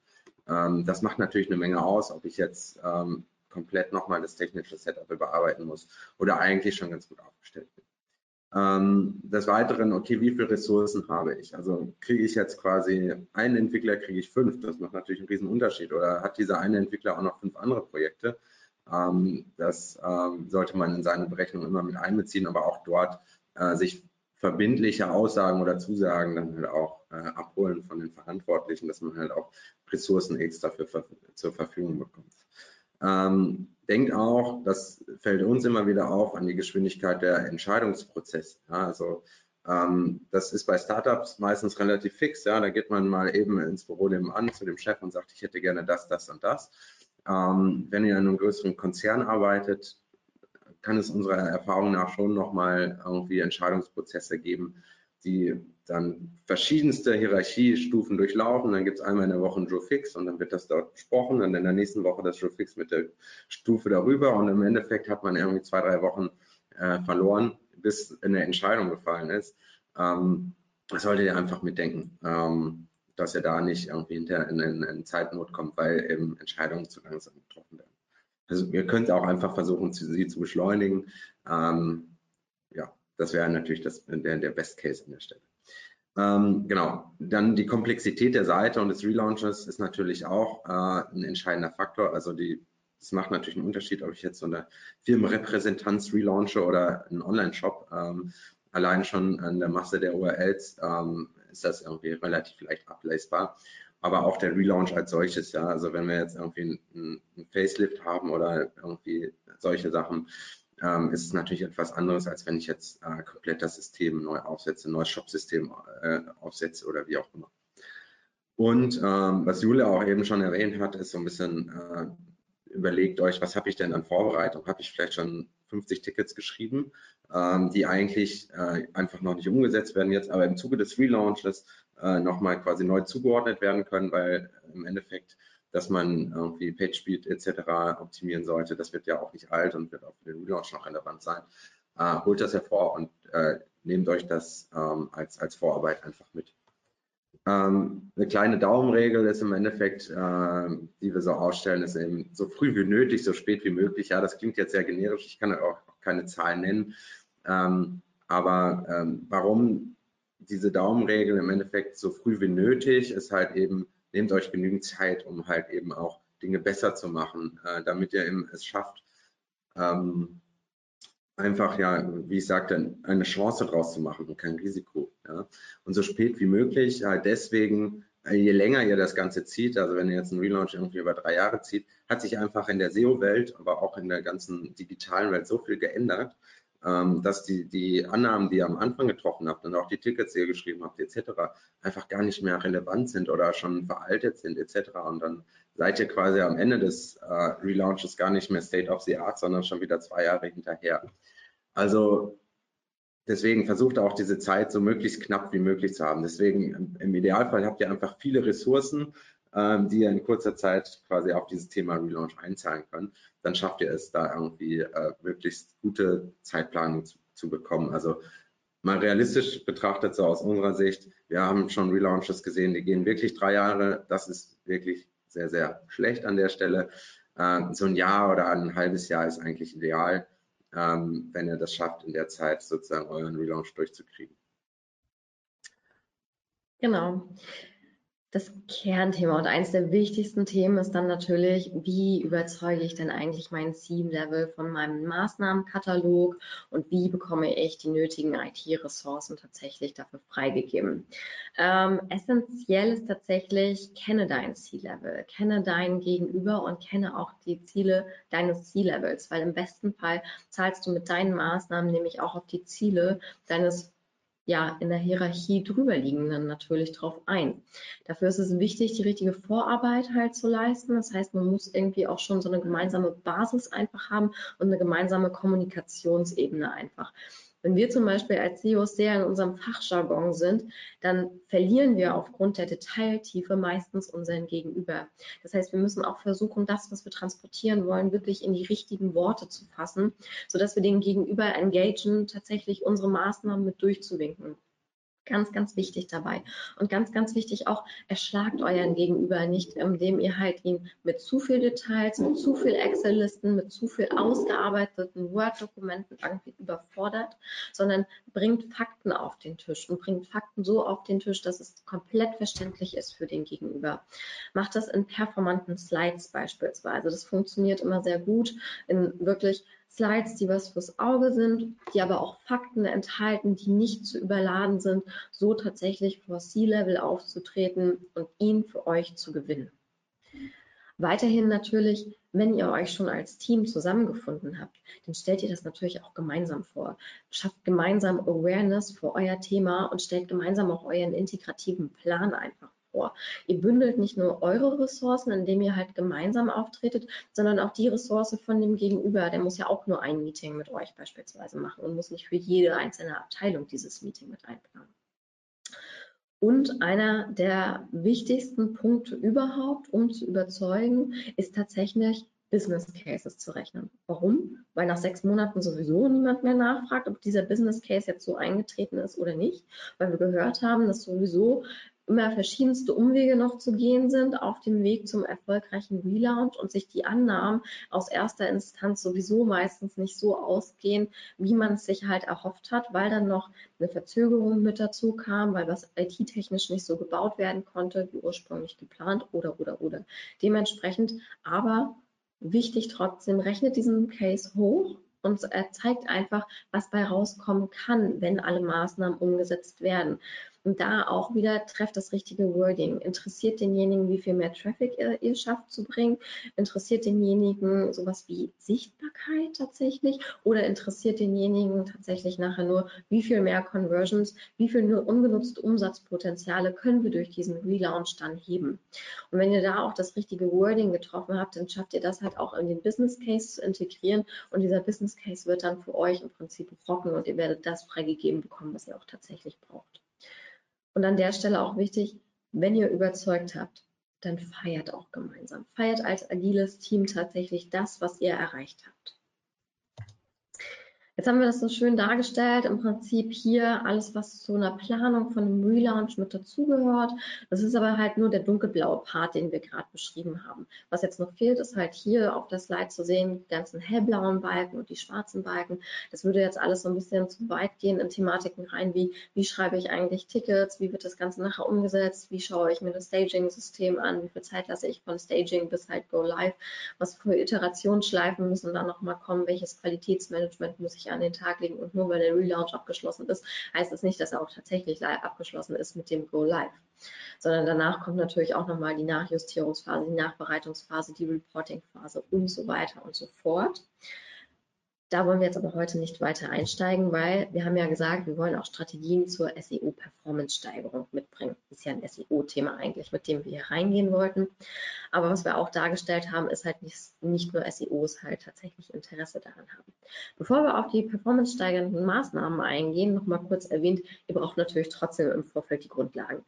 Speaker 2: Ähm, das macht natürlich eine Menge aus, ob ich jetzt ähm, komplett nochmal das technische Setup überarbeiten muss oder eigentlich schon ganz gut aufgestellt bin. Ähm, des Weiteren, okay, wie viele Ressourcen habe ich? Also kriege ich jetzt quasi einen Entwickler, kriege ich fünf, das macht natürlich einen riesen Unterschied. Oder hat dieser eine Entwickler auch noch fünf andere Projekte? Ähm, das ähm, sollte man in seine Berechnung immer mit einbeziehen, aber auch dort äh, sich verbindliche Aussagen oder Zusagen dann halt auch äh, abholen von den Verantwortlichen, dass man halt auch Ressourcen extra für, zur Verfügung bekommt. Ähm, denkt auch, das fällt uns immer wieder auf, an die Geschwindigkeit der Entscheidungsprozesse. Ja, also ähm, das ist bei Startups meistens relativ fix. Ja, da geht man mal eben ins Büro nebenan zu dem Chef und sagt, ich hätte gerne das, das und das. Ähm, wenn ihr in einem größeren Konzern arbeitet, kann es unserer Erfahrung nach schon nochmal irgendwie Entscheidungsprozesse geben, die dann verschiedenste Hierarchiestufen durchlaufen. Dann gibt es einmal in der Woche ein Joe Fix und dann wird das dort besprochen und in der nächsten Woche das Joe Fix mit der Stufe darüber und im Endeffekt hat man irgendwie zwei, drei Wochen äh, verloren, bis eine Entscheidung gefallen ist. Ähm, das solltet ihr einfach mitdenken, ähm, dass ihr da nicht irgendwie hinter in, in, in Zeitnot kommt, weil eben Entscheidungen zu langsam getroffen werden. Also ihr könnt auch einfach versuchen, sie zu beschleunigen. Ähm, ja, das wäre natürlich das, der, der Best Case an der Stelle. Ähm, genau, dann die Komplexität der Seite und des Relaunches ist natürlich auch äh, ein entscheidender Faktor. Also die, es macht natürlich einen Unterschied, ob ich jetzt so eine Firmenrepräsentanz relaunche oder einen Online-Shop. Ähm, allein schon an der Masse der URLs ähm, ist das irgendwie relativ leicht ablesbar aber auch der Relaunch als solches, ja. Also wenn wir jetzt irgendwie einen Facelift haben oder irgendwie solche Sachen, ähm, ist es natürlich etwas anderes, als wenn ich jetzt äh, komplett das System neu aufsetze, ein neues Shop-System äh, aufsetze oder wie auch immer. Und ähm, was Julia auch eben schon erwähnt hat, ist so ein bisschen äh, überlegt euch, was habe ich denn an Vorbereitung? Habe ich vielleicht schon 50 Tickets geschrieben, ähm, die eigentlich äh, einfach noch nicht umgesetzt werden jetzt, aber im Zuge des Relaunches äh, nochmal quasi neu zugeordnet werden können, weil im Endeffekt, dass man irgendwie PageSpeed etc. optimieren sollte, das wird ja auch nicht alt und wird auch für den Relaunch noch relevant sein. Äh, holt das hervor und äh, nehmt euch das ähm, als, als Vorarbeit einfach mit. Ähm, eine kleine Daumenregel ist im Endeffekt, äh, die wir so ausstellen, ist eben so früh wie nötig, so spät wie möglich. Ja, das klingt jetzt sehr generisch, ich kann auch keine Zahlen nennen. Ähm, aber ähm, warum diese Daumenregel im Endeffekt so früh wie nötig ist halt eben, nehmt euch genügend Zeit, um halt eben auch Dinge besser zu machen, äh, damit ihr eben es schafft, ähm, einfach ja, wie ich sagte, eine Chance draus zu machen und kein Risiko. Ja. Und so spät wie möglich, halt deswegen, äh, je länger ihr das Ganze zieht, also wenn ihr jetzt einen Relaunch irgendwie über drei Jahre zieht, hat sich einfach in der SEO-Welt, aber auch in der ganzen digitalen Welt so viel geändert, dass die, die Annahmen, die ihr am Anfang getroffen habt und auch die Tickets, die ihr geschrieben habt, etc., einfach gar nicht mehr relevant sind oder schon veraltet sind, etc. Und dann seid ihr quasi am Ende des äh, Relaunches gar nicht mehr State of the Art, sondern schon wieder zwei Jahre hinterher. Also deswegen versucht auch diese Zeit so möglichst knapp wie möglich zu haben. Deswegen im Idealfall habt ihr einfach viele Ressourcen, ähm, die ihr in kurzer Zeit quasi auf dieses Thema Relaunch einzahlen könnt, dann schafft ihr es da irgendwie äh, möglichst gute Zeitplanung zu, zu bekommen. Also mal realistisch betrachtet, so aus unserer Sicht, wir haben schon Relaunches gesehen, die gehen wirklich drei Jahre. Das ist wirklich sehr, sehr schlecht an der Stelle. Äh, so ein Jahr oder ein halbes Jahr ist eigentlich ideal, ähm, wenn ihr das schafft, in der Zeit sozusagen euren Relaunch durchzukriegen.
Speaker 3: Genau das Kernthema und eines der wichtigsten Themen ist dann natürlich, wie überzeuge ich denn eigentlich mein C-Level von meinem Maßnahmenkatalog und wie bekomme ich die nötigen IT-Ressourcen tatsächlich dafür freigegeben. Ähm, essentiell ist tatsächlich, kenne dein C-Level, kenne dein Gegenüber und kenne auch die Ziele deines C-Levels, weil im besten Fall zahlst du mit deinen Maßnahmen nämlich auch auf die Ziele deines ja in der Hierarchie drüber liegenden natürlich drauf ein. Dafür ist es wichtig, die richtige Vorarbeit halt zu leisten. Das heißt, man muss irgendwie auch schon so eine gemeinsame Basis einfach haben und eine gemeinsame Kommunikationsebene einfach. Wenn wir zum Beispiel als CEOs sehr in unserem Fachjargon sind, dann verlieren wir aufgrund der Detailtiefe meistens unseren Gegenüber. Das heißt, wir müssen auch versuchen, das, was wir transportieren wollen, wirklich in die richtigen Worte zu fassen, sodass wir den Gegenüber engagen, tatsächlich unsere Maßnahmen mit durchzuwinken. Ganz, ganz wichtig dabei. Und ganz, ganz wichtig auch, erschlagt euren Gegenüber nicht, indem ihr halt ihn mit zu viel Details, mit zu viel Excel-Listen, mit zu viel ausgearbeiteten Word-Dokumenten irgendwie überfordert, sondern bringt Fakten auf den Tisch und bringt Fakten so auf den Tisch, dass es komplett verständlich ist für den Gegenüber. Macht das in performanten Slides beispielsweise. Das funktioniert immer sehr gut in wirklich Slides, die was fürs Auge sind, die aber auch Fakten enthalten, die nicht zu überladen sind, so tatsächlich vor C-Level aufzutreten und ihn für euch zu gewinnen. Weiterhin natürlich, wenn ihr euch schon als Team zusammengefunden habt, dann stellt ihr das natürlich auch gemeinsam vor. Schafft gemeinsam Awareness für euer Thema und stellt gemeinsam auch euren integrativen Plan einfach vor. Ihr bündelt nicht nur eure Ressourcen, indem ihr halt gemeinsam auftretet, sondern auch die Ressource von dem Gegenüber. Der muss ja auch nur ein Meeting mit euch beispielsweise machen und muss nicht für jede einzelne Abteilung dieses Meeting mit einplanen. Und einer der wichtigsten Punkte überhaupt, um zu überzeugen, ist tatsächlich Business Cases zu rechnen. Warum? Weil nach sechs Monaten sowieso niemand mehr nachfragt, ob dieser Business Case jetzt so eingetreten ist oder nicht, weil wir gehört haben, dass sowieso immer verschiedenste Umwege noch zu gehen sind auf dem Weg zum erfolgreichen Relaunch und sich die Annahmen aus erster Instanz sowieso meistens nicht so ausgehen, wie man es sich halt erhofft hat, weil dann noch eine Verzögerung mit dazu kam, weil was IT-technisch nicht so gebaut werden konnte, wie ursprünglich geplant oder, oder, oder. Dementsprechend aber wichtig trotzdem, rechnet diesen Case hoch und er zeigt einfach, was bei rauskommen kann, wenn alle Maßnahmen umgesetzt werden. Und da auch wieder trefft das richtige Wording. Interessiert denjenigen, wie viel mehr Traffic ihr, ihr schafft zu bringen? Interessiert denjenigen sowas wie Sichtbarkeit tatsächlich? Oder interessiert denjenigen tatsächlich nachher nur, wie viel mehr Conversions, wie viel nur ungenutzte Umsatzpotenziale können wir durch diesen Relaunch dann heben? Und wenn ihr da auch das richtige Wording getroffen habt, dann schafft ihr das halt auch in den Business Case zu integrieren. Und dieser Business Case wird dann für euch im Prinzip rocken und ihr werdet das freigegeben bekommen, was ihr auch tatsächlich braucht. Und an der Stelle auch wichtig, wenn ihr überzeugt habt, dann feiert auch gemeinsam. Feiert als agiles Team tatsächlich das, was ihr erreicht habt. Jetzt haben wir das so schön dargestellt, im Prinzip hier alles, was zu einer Planung von einem Relaunch mit dazugehört. Das ist aber halt nur der dunkelblaue Part, den wir gerade beschrieben haben. Was jetzt noch fehlt, ist halt hier auf der Slide zu sehen, die ganzen hellblauen Balken und die schwarzen Balken. Das würde jetzt alles so ein bisschen zu weit gehen in Thematiken rein, wie wie schreibe ich eigentlich Tickets, wie wird das Ganze nachher umgesetzt, wie schaue ich mir das Staging-System an, wie viel Zeit lasse ich von Staging bis halt Go Live, was für Iterationsschleifen müssen dann nochmal kommen, welches Qualitätsmanagement muss ich an den Tag legen und nur weil der Relaunch abgeschlossen ist, heißt es das nicht, dass er auch tatsächlich abgeschlossen ist mit dem Go Live. Sondern danach kommt natürlich auch nochmal die Nachjustierungsphase, die Nachbereitungsphase, die Reportingphase und so weiter und so fort. Da wollen wir jetzt aber heute nicht weiter einsteigen, weil wir haben ja gesagt, wir wollen auch Strategien zur SEO-Performance-Steigerung mitbringen. Das ist ja ein SEO-Thema eigentlich, mit dem wir hier reingehen wollten. Aber was wir auch dargestellt haben, ist halt nicht, nicht nur SEOs halt tatsächlich Interesse daran haben. Bevor wir auf die performance-steigernden Maßnahmen eingehen, nochmal kurz erwähnt, ihr braucht natürlich trotzdem im Vorfeld die Grundlagen.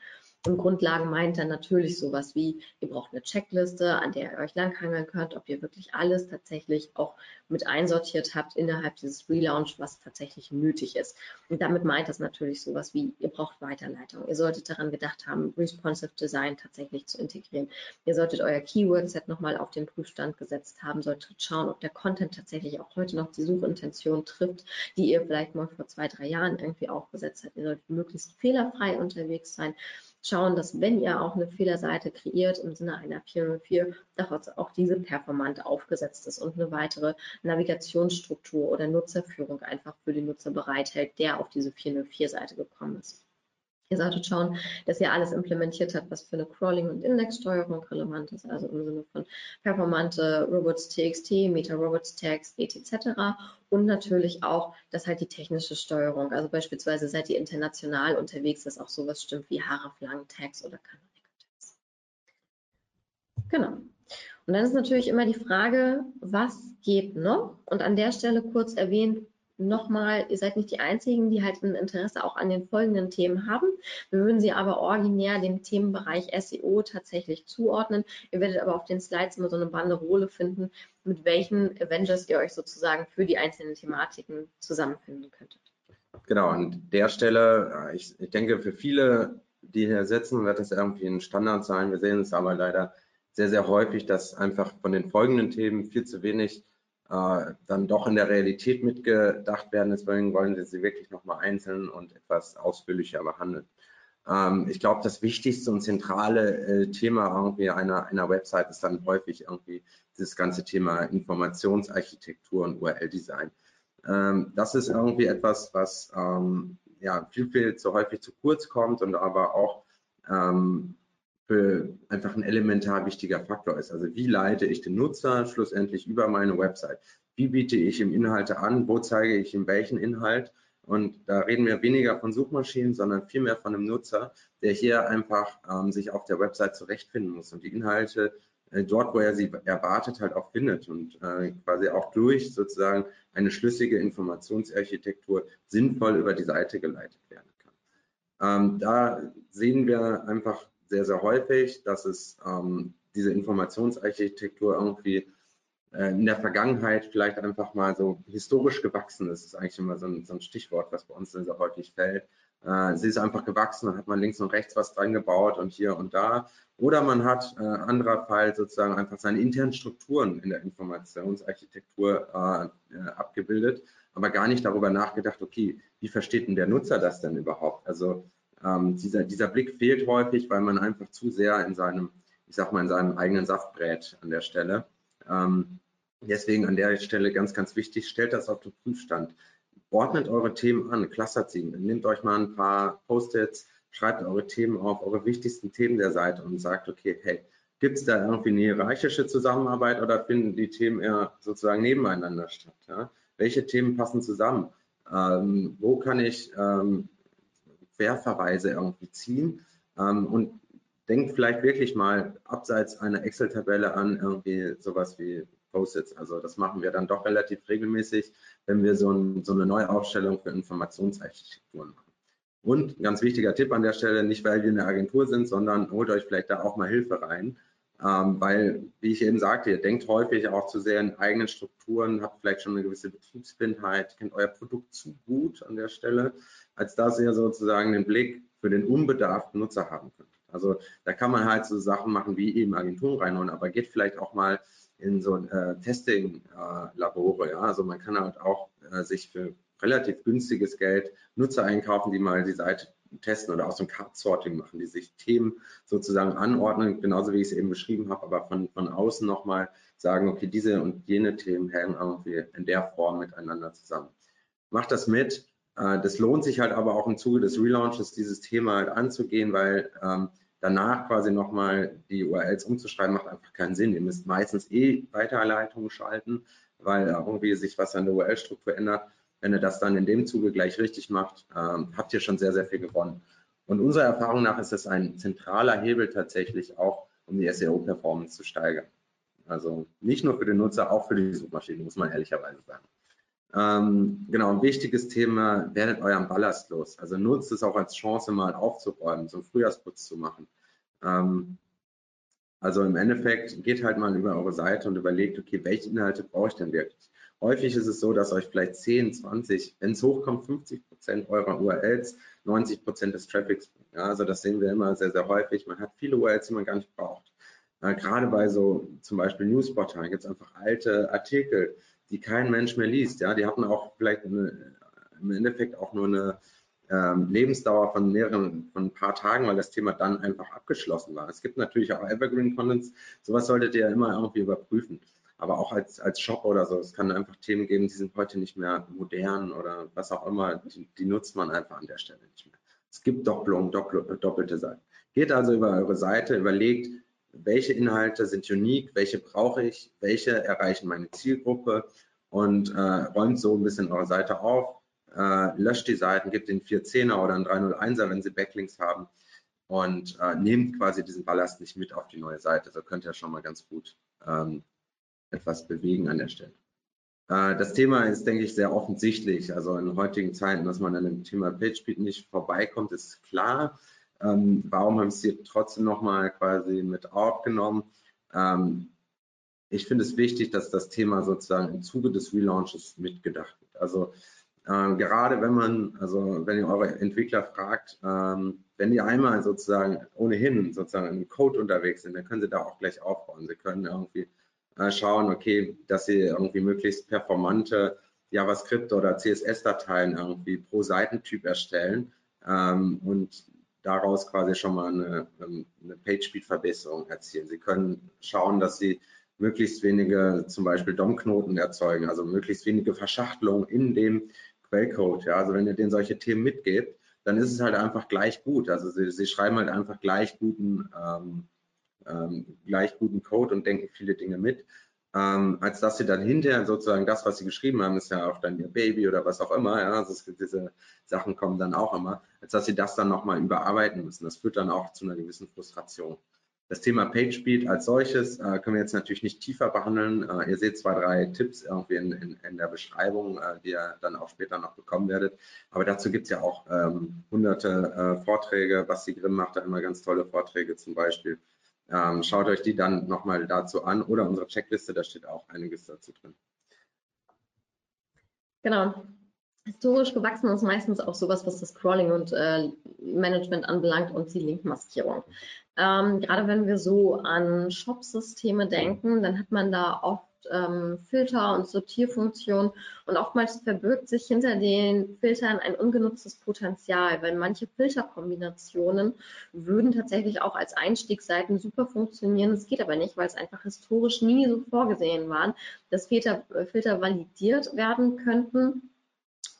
Speaker 3: Und Grundlagen meint dann natürlich sowas wie, ihr braucht eine Checkliste, an der ihr euch langhangeln könnt, ob ihr wirklich alles tatsächlich auch mit einsortiert habt innerhalb dieses Relaunch, was tatsächlich nötig ist. Und damit meint das natürlich sowas wie, ihr braucht Weiterleitung. Ihr solltet daran gedacht haben, Responsive Design tatsächlich zu integrieren. Ihr solltet euer Keyword-Set nochmal auf den Prüfstand gesetzt haben, solltet schauen, ob der Content tatsächlich auch heute noch die Suchintention trifft, die ihr vielleicht mal vor zwei, drei Jahren irgendwie aufgesetzt habt. Ihr solltet möglichst fehlerfrei unterwegs sein schauen, dass wenn ihr auch eine Fehlerseite kreiert im Sinne einer 404, dass auch diese performant aufgesetzt ist und eine weitere Navigationsstruktur oder Nutzerführung einfach für den Nutzer bereithält, der auf diese 404-Seite gekommen ist. Ihr solltet schauen, dass ihr alles implementiert habt, was für eine Crawling- und Indexsteuerung relevant ist, also im Sinne von performante Robots.txt, Meta-Robots-Tags, etc. Und natürlich auch, dass halt die technische Steuerung, also beispielsweise seid ihr international unterwegs, dass auch sowas stimmt wie Hreflang-Tags oder Canonical-Tags. Genau. Und dann ist natürlich immer die Frage, was geht noch? Und an der Stelle kurz erwähnt, nochmal, ihr seid nicht die Einzigen, die halt ein Interesse auch an den folgenden Themen haben. Wir würden sie aber originär dem Themenbereich SEO tatsächlich zuordnen. Ihr werdet aber auf den Slides immer so eine Banderole finden, mit welchen Avengers ihr euch sozusagen für die einzelnen Thematiken zusammenfinden könntet.
Speaker 2: Genau, an der Stelle, äh, ich, ich denke, für viele, die hier sitzen, wird das irgendwie ein Standard sein. Wir sehen es aber leider sehr, sehr häufig, dass einfach von den folgenden Themen viel zu wenig äh, dann doch in der Realität mitgedacht werden. Deswegen wollen wir sie wirklich nochmal einzeln und etwas ausführlicher behandeln. Ähm, ich glaube, das wichtigste und zentrale äh, Thema irgendwie einer, einer Website ist dann häufig irgendwie das ganze Thema Informationsarchitektur und URL-Design. Ähm, das ist irgendwie etwas, was ähm, ja, viel, viel zu häufig zu kurz kommt und aber auch ähm, einfach ein elementar wichtiger Faktor ist. Also wie leite ich den Nutzer schlussendlich über meine Website? Wie biete ich ihm Inhalte an? Wo zeige ich ihm welchen Inhalt? Und da reden wir weniger von Suchmaschinen, sondern vielmehr von einem Nutzer, der hier einfach ähm, sich auf der Website zurechtfinden muss und die Inhalte äh, dort, wo er sie erwartet, halt auch findet und äh, quasi auch durch sozusagen eine schlüssige Informationsarchitektur sinnvoll über die Seite geleitet werden kann. Ähm, da sehen wir einfach sehr, sehr häufig, dass es ähm, diese Informationsarchitektur irgendwie äh, in der Vergangenheit vielleicht einfach mal so historisch gewachsen ist. Das ist eigentlich immer so ein, so ein Stichwort, was bei uns sehr, sehr häufig fällt. Äh, sie ist einfach gewachsen, dann hat man links und rechts was dran gebaut und hier und da. Oder man hat äh, anderer Fall sozusagen einfach seine internen Strukturen in der Informationsarchitektur äh, äh, abgebildet, aber gar nicht darüber nachgedacht, okay, wie versteht denn der Nutzer das denn überhaupt? Also ähm, dieser, dieser Blick fehlt häufig, weil man einfach zu sehr in seinem, ich sag mal, in seinem eigenen Saft brät an der Stelle. Ähm, deswegen an der Stelle ganz, ganz wichtig, stellt das auf den Prüfstand. Ordnet eure Themen an, clustert sie, nehmt euch mal ein paar Post-its, schreibt eure Themen auf, eure wichtigsten Themen der Seite und sagt, okay, hey, gibt es da irgendwie eine hierarchische Zusammenarbeit oder finden die Themen eher sozusagen nebeneinander statt? Ja? Welche Themen passen zusammen? Ähm, wo kann ich ähm, Querverweise irgendwie ziehen? Ähm, und denkt vielleicht wirklich mal abseits einer Excel-Tabelle an irgendwie sowas wie Post-its. Also das machen wir dann doch relativ regelmäßig, wenn wir so, ein, so eine Neuaufstellung für Informationsarchitekturen machen. Und ganz wichtiger Tipp an der Stelle, nicht weil wir eine Agentur sind, sondern holt euch vielleicht da auch mal Hilfe rein. Ähm, weil, wie ich eben sagte, ihr denkt häufig auch zu sehr in eigenen Strukturen, habt vielleicht schon eine gewisse Betriebsblindheit, kennt euer Produkt zu gut an der Stelle, als dass ihr sozusagen den Blick für den unbedarften Nutzer haben könnt. Also da kann man halt so Sachen machen wie eben Agenturen reinholen, aber geht vielleicht auch mal in so äh, Testing-Labore. Äh, ja? Also man kann halt auch äh, sich für relativ günstiges Geld Nutzer einkaufen, die mal die Seite testen oder aus dem Card-Sorting machen, die sich Themen sozusagen anordnen, genauso wie ich es eben beschrieben habe, aber von, von außen nochmal sagen, okay, diese und jene Themen hängen irgendwie in der Form miteinander zusammen. Macht das mit. Äh, das lohnt sich halt aber auch im Zuge des Relaunches, dieses Thema halt anzugehen, weil ähm, danach quasi nochmal die URLs umzuschreiben, macht einfach keinen Sinn. Ihr müsst meistens eh Weiterleitungen schalten, weil irgendwie sich was an der URL-Struktur ändert. Wenn ihr das dann in dem Zuge gleich richtig macht, ähm, habt ihr schon sehr, sehr viel gewonnen. Und unserer Erfahrung nach ist es ein zentraler Hebel tatsächlich auch, um die SEO-Performance zu steigern. Also nicht nur für den Nutzer, auch für die Suchmaschine, muss man ehrlicherweise sagen. Ähm, genau, ein wichtiges Thema, werdet euren Ballast los. Also nutzt es auch als Chance, mal aufzuräumen, so einen Frühjahrsputz zu machen. Ähm, also im Endeffekt geht halt mal über eure Seite und überlegt, okay, welche Inhalte brauche ich denn wirklich? Häufig ist es so, dass euch vielleicht 10, 20, wenn es hochkommt, 50 Prozent eurer URLs 90 Prozent des Traffics bringen. Ja, also das sehen wir immer sehr, sehr häufig. Man hat viele URLs, die man gar nicht braucht. Äh, gerade bei so zum Beispiel Newsportalen gibt es einfach alte Artikel, die kein Mensch mehr liest. Ja, die hatten auch vielleicht eine, im Endeffekt auch nur eine ähm, Lebensdauer von mehreren, von ein paar Tagen, weil das Thema dann einfach abgeschlossen war. Es gibt natürlich auch Evergreen Contents. Sowas solltet ihr immer irgendwie überprüfen. Aber auch als, als Shop oder so. Es kann einfach Themen geben, die sind heute nicht mehr modern oder was auch immer. Die, die nutzt man einfach an der Stelle nicht mehr. Es gibt Doppelungen, doppelte Seiten. Geht also über eure Seite, überlegt, welche Inhalte sind unique, welche brauche ich, welche erreichen meine Zielgruppe und äh, räumt so ein bisschen eure Seite auf, äh, löscht die Seiten, gebt den 410er oder einen 301er, wenn sie Backlinks haben und äh, nehmt quasi diesen Ballast nicht mit auf die neue Seite. So könnt ihr schon mal ganz gut ähm, etwas bewegen an der Stelle. Äh, das Thema ist, denke ich, sehr offensichtlich. Also in heutigen Zeiten, dass man an dem Thema PageSpeed nicht vorbeikommt, ist klar. Ähm, warum haben Sie trotzdem nochmal quasi mit aufgenommen? Ähm, ich finde es wichtig, dass das Thema sozusagen im Zuge des Relaunches mitgedacht wird. Also äh, gerade wenn man, also wenn ihr eure Entwickler fragt, ähm, wenn die einmal sozusagen ohnehin sozusagen im Code unterwegs sind, dann können sie da auch gleich aufbauen. Sie können irgendwie äh, schauen, okay, dass sie irgendwie möglichst performante JavaScript oder CSS-Dateien irgendwie pro Seitentyp erstellen ähm, und daraus quasi schon mal eine, ähm, eine Page-Speed-Verbesserung erzielen. Sie können schauen, dass Sie möglichst wenige zum Beispiel DOM-Knoten erzeugen, also möglichst wenige Verschachtelungen in dem Quellcode. Ja, also wenn ihr denen solche Themen mitgebt, dann ist es halt einfach gleich gut. Also sie, sie schreiben halt einfach gleich guten, ähm, ähm, gleich guten Code und denken viele Dinge mit, ähm, als dass sie dann hinterher sozusagen das, was sie geschrieben haben, ist ja auch dann ihr Baby oder was auch immer, ja, also es, diese Sachen kommen dann auch immer, als dass sie das dann nochmal überarbeiten müssen. Das führt dann auch zu einer gewissen Frustration. Das Thema PageSpeed als solches äh, können wir jetzt natürlich nicht tiefer behandeln. Äh, ihr seht zwei, drei Tipps irgendwie in, in, in der Beschreibung, äh, die ihr dann auch später noch bekommen werdet. Aber dazu gibt es ja auch ähm, hunderte äh, Vorträge. Basti Grimm macht da immer ganz tolle Vorträge zum Beispiel. Ähm, schaut euch die dann nochmal dazu an oder unsere Checkliste, da steht auch einiges dazu drin.
Speaker 3: Genau. Historisch gewachsen ist meistens auch sowas, was das Scrolling und äh, Management anbelangt und die Linkmaskierung. Ähm, gerade wenn wir so an Shop-Systeme denken, dann hat man da oft ähm, Filter und Sortierfunktionen und oftmals verbirgt sich hinter den Filtern ein ungenutztes Potenzial, weil manche Filterkombinationen würden tatsächlich auch als Einstiegsseiten super funktionieren. Es geht aber nicht, weil es einfach historisch nie so vorgesehen waren, dass Filter, äh, Filter validiert werden könnten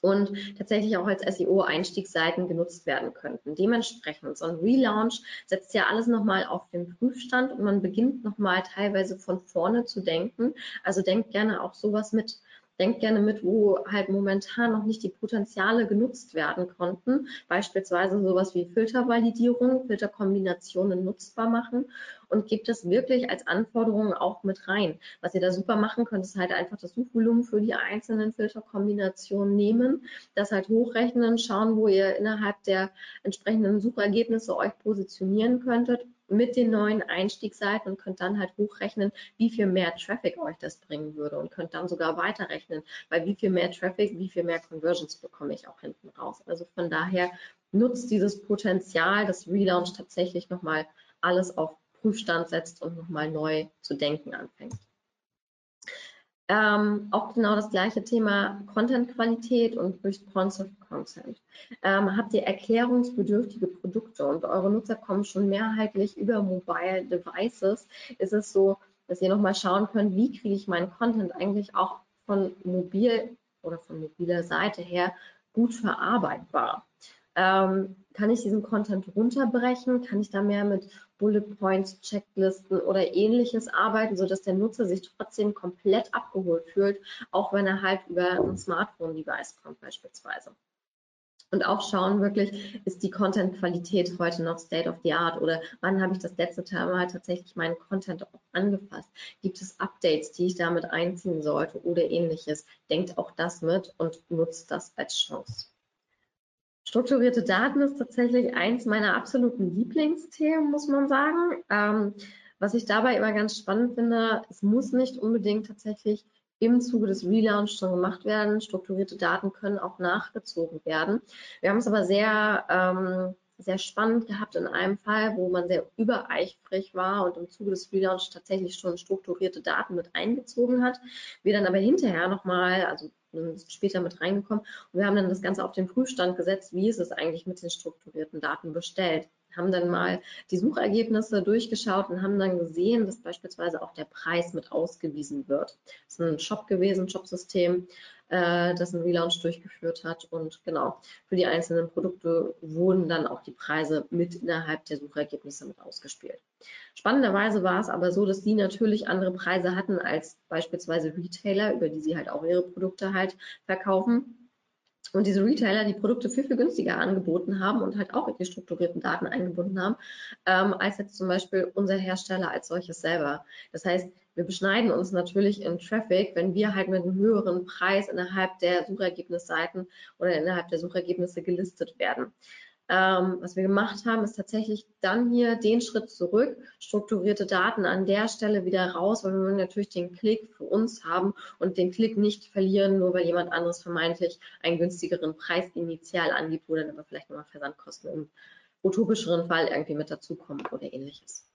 Speaker 3: und tatsächlich auch als SEO-Einstiegsseiten genutzt werden könnten. Dementsprechend, so ein Relaunch setzt ja alles nochmal auf den Prüfstand und man beginnt nochmal teilweise von vorne zu denken. Also denkt gerne auch sowas mit denkt gerne mit, wo halt momentan noch nicht die Potenziale genutzt werden konnten. Beispielsweise sowas wie Filtervalidierung, Filterkombinationen nutzbar machen und gibt es wirklich als Anforderungen auch mit rein. Was ihr da super machen könnt, ist halt einfach das Suchvolumen für die einzelnen Filterkombinationen nehmen, das halt hochrechnen, schauen, wo ihr innerhalb der entsprechenden Suchergebnisse euch positionieren könntet mit den neuen Einstiegsseiten und könnt dann halt hochrechnen, wie viel mehr Traffic euch das bringen würde und könnt dann sogar weiterrechnen, weil wie viel mehr Traffic, wie viel mehr Conversions bekomme ich auch hinten raus. Also von daher nutzt dieses Potenzial, das Relaunch tatsächlich nochmal alles auf Prüfstand setzt und nochmal neu zu denken anfängt. Ähm, auch genau das gleiche Thema Content-Qualität und Responsive Content. Ähm, habt ihr erklärungsbedürftige Produkte und eure Nutzer kommen schon mehrheitlich über Mobile Devices, ist es so, dass ihr nochmal schauen könnt, wie kriege ich meinen Content eigentlich auch von mobil oder von mobiler Seite her gut verarbeitbar. Ähm, kann ich diesen Content runterbrechen? Kann ich da mehr mit Bullet Points, Checklisten oder ähnliches arbeiten, sodass der Nutzer sich trotzdem komplett abgeholt fühlt, auch wenn er halt über ein Smartphone-Device kommt beispielsweise. Und auch schauen wirklich, ist die Content-Qualität heute noch State of the Art oder wann habe ich das letzte Mal tatsächlich meinen Content auch angefasst? Gibt es Updates, die ich damit einziehen sollte oder ähnliches? Denkt auch das mit und nutzt das als Chance. Strukturierte Daten ist tatsächlich eins meiner absoluten Lieblingsthemen, muss man sagen. Ähm, was ich dabei immer ganz spannend finde, es muss nicht unbedingt tatsächlich im Zuge des Relaunch schon gemacht werden. Strukturierte Daten können auch nachgezogen werden. Wir haben es aber sehr, ähm, sehr spannend gehabt in einem Fall, wo man sehr übereifrig war und im Zuge des Relaunch tatsächlich schon strukturierte Daten mit eingezogen hat. Wir dann aber hinterher nochmal, also später mit reingekommen. Und wir haben dann das Ganze auf den Prüfstand gesetzt, wie ist es eigentlich mit den strukturierten Daten bestellt. Haben dann mal die Suchergebnisse durchgeschaut und haben dann gesehen, dass beispielsweise auch der Preis mit ausgewiesen wird. Das ist ein Shop gewesen, Shop-System, äh, das einen Relaunch durchgeführt hat. Und genau, für die einzelnen Produkte wurden dann auch die Preise mit innerhalb der Suchergebnisse mit ausgespielt. Spannenderweise war es aber so, dass die natürlich andere Preise hatten als beispielsweise Retailer, über die sie halt auch ihre Produkte halt verkaufen. Und diese Retailer die Produkte viel, viel günstiger angeboten haben und halt auch in die strukturierten Daten eingebunden haben, ähm, als jetzt zum Beispiel unser Hersteller als solches selber. Das heißt, wir beschneiden uns natürlich in Traffic, wenn wir halt mit einem höheren Preis innerhalb der Suchergebnisseiten oder innerhalb der Suchergebnisse gelistet werden. Ähm, was wir gemacht haben, ist tatsächlich dann hier den Schritt zurück, strukturierte Daten an der Stelle wieder raus, weil wir natürlich den Klick für uns haben und den Klick nicht verlieren, nur weil jemand anderes vermeintlich einen günstigeren Preis initial angibt, wo dann aber vielleicht nochmal Versandkosten im utopischeren Fall irgendwie mit dazukommen oder ähnliches.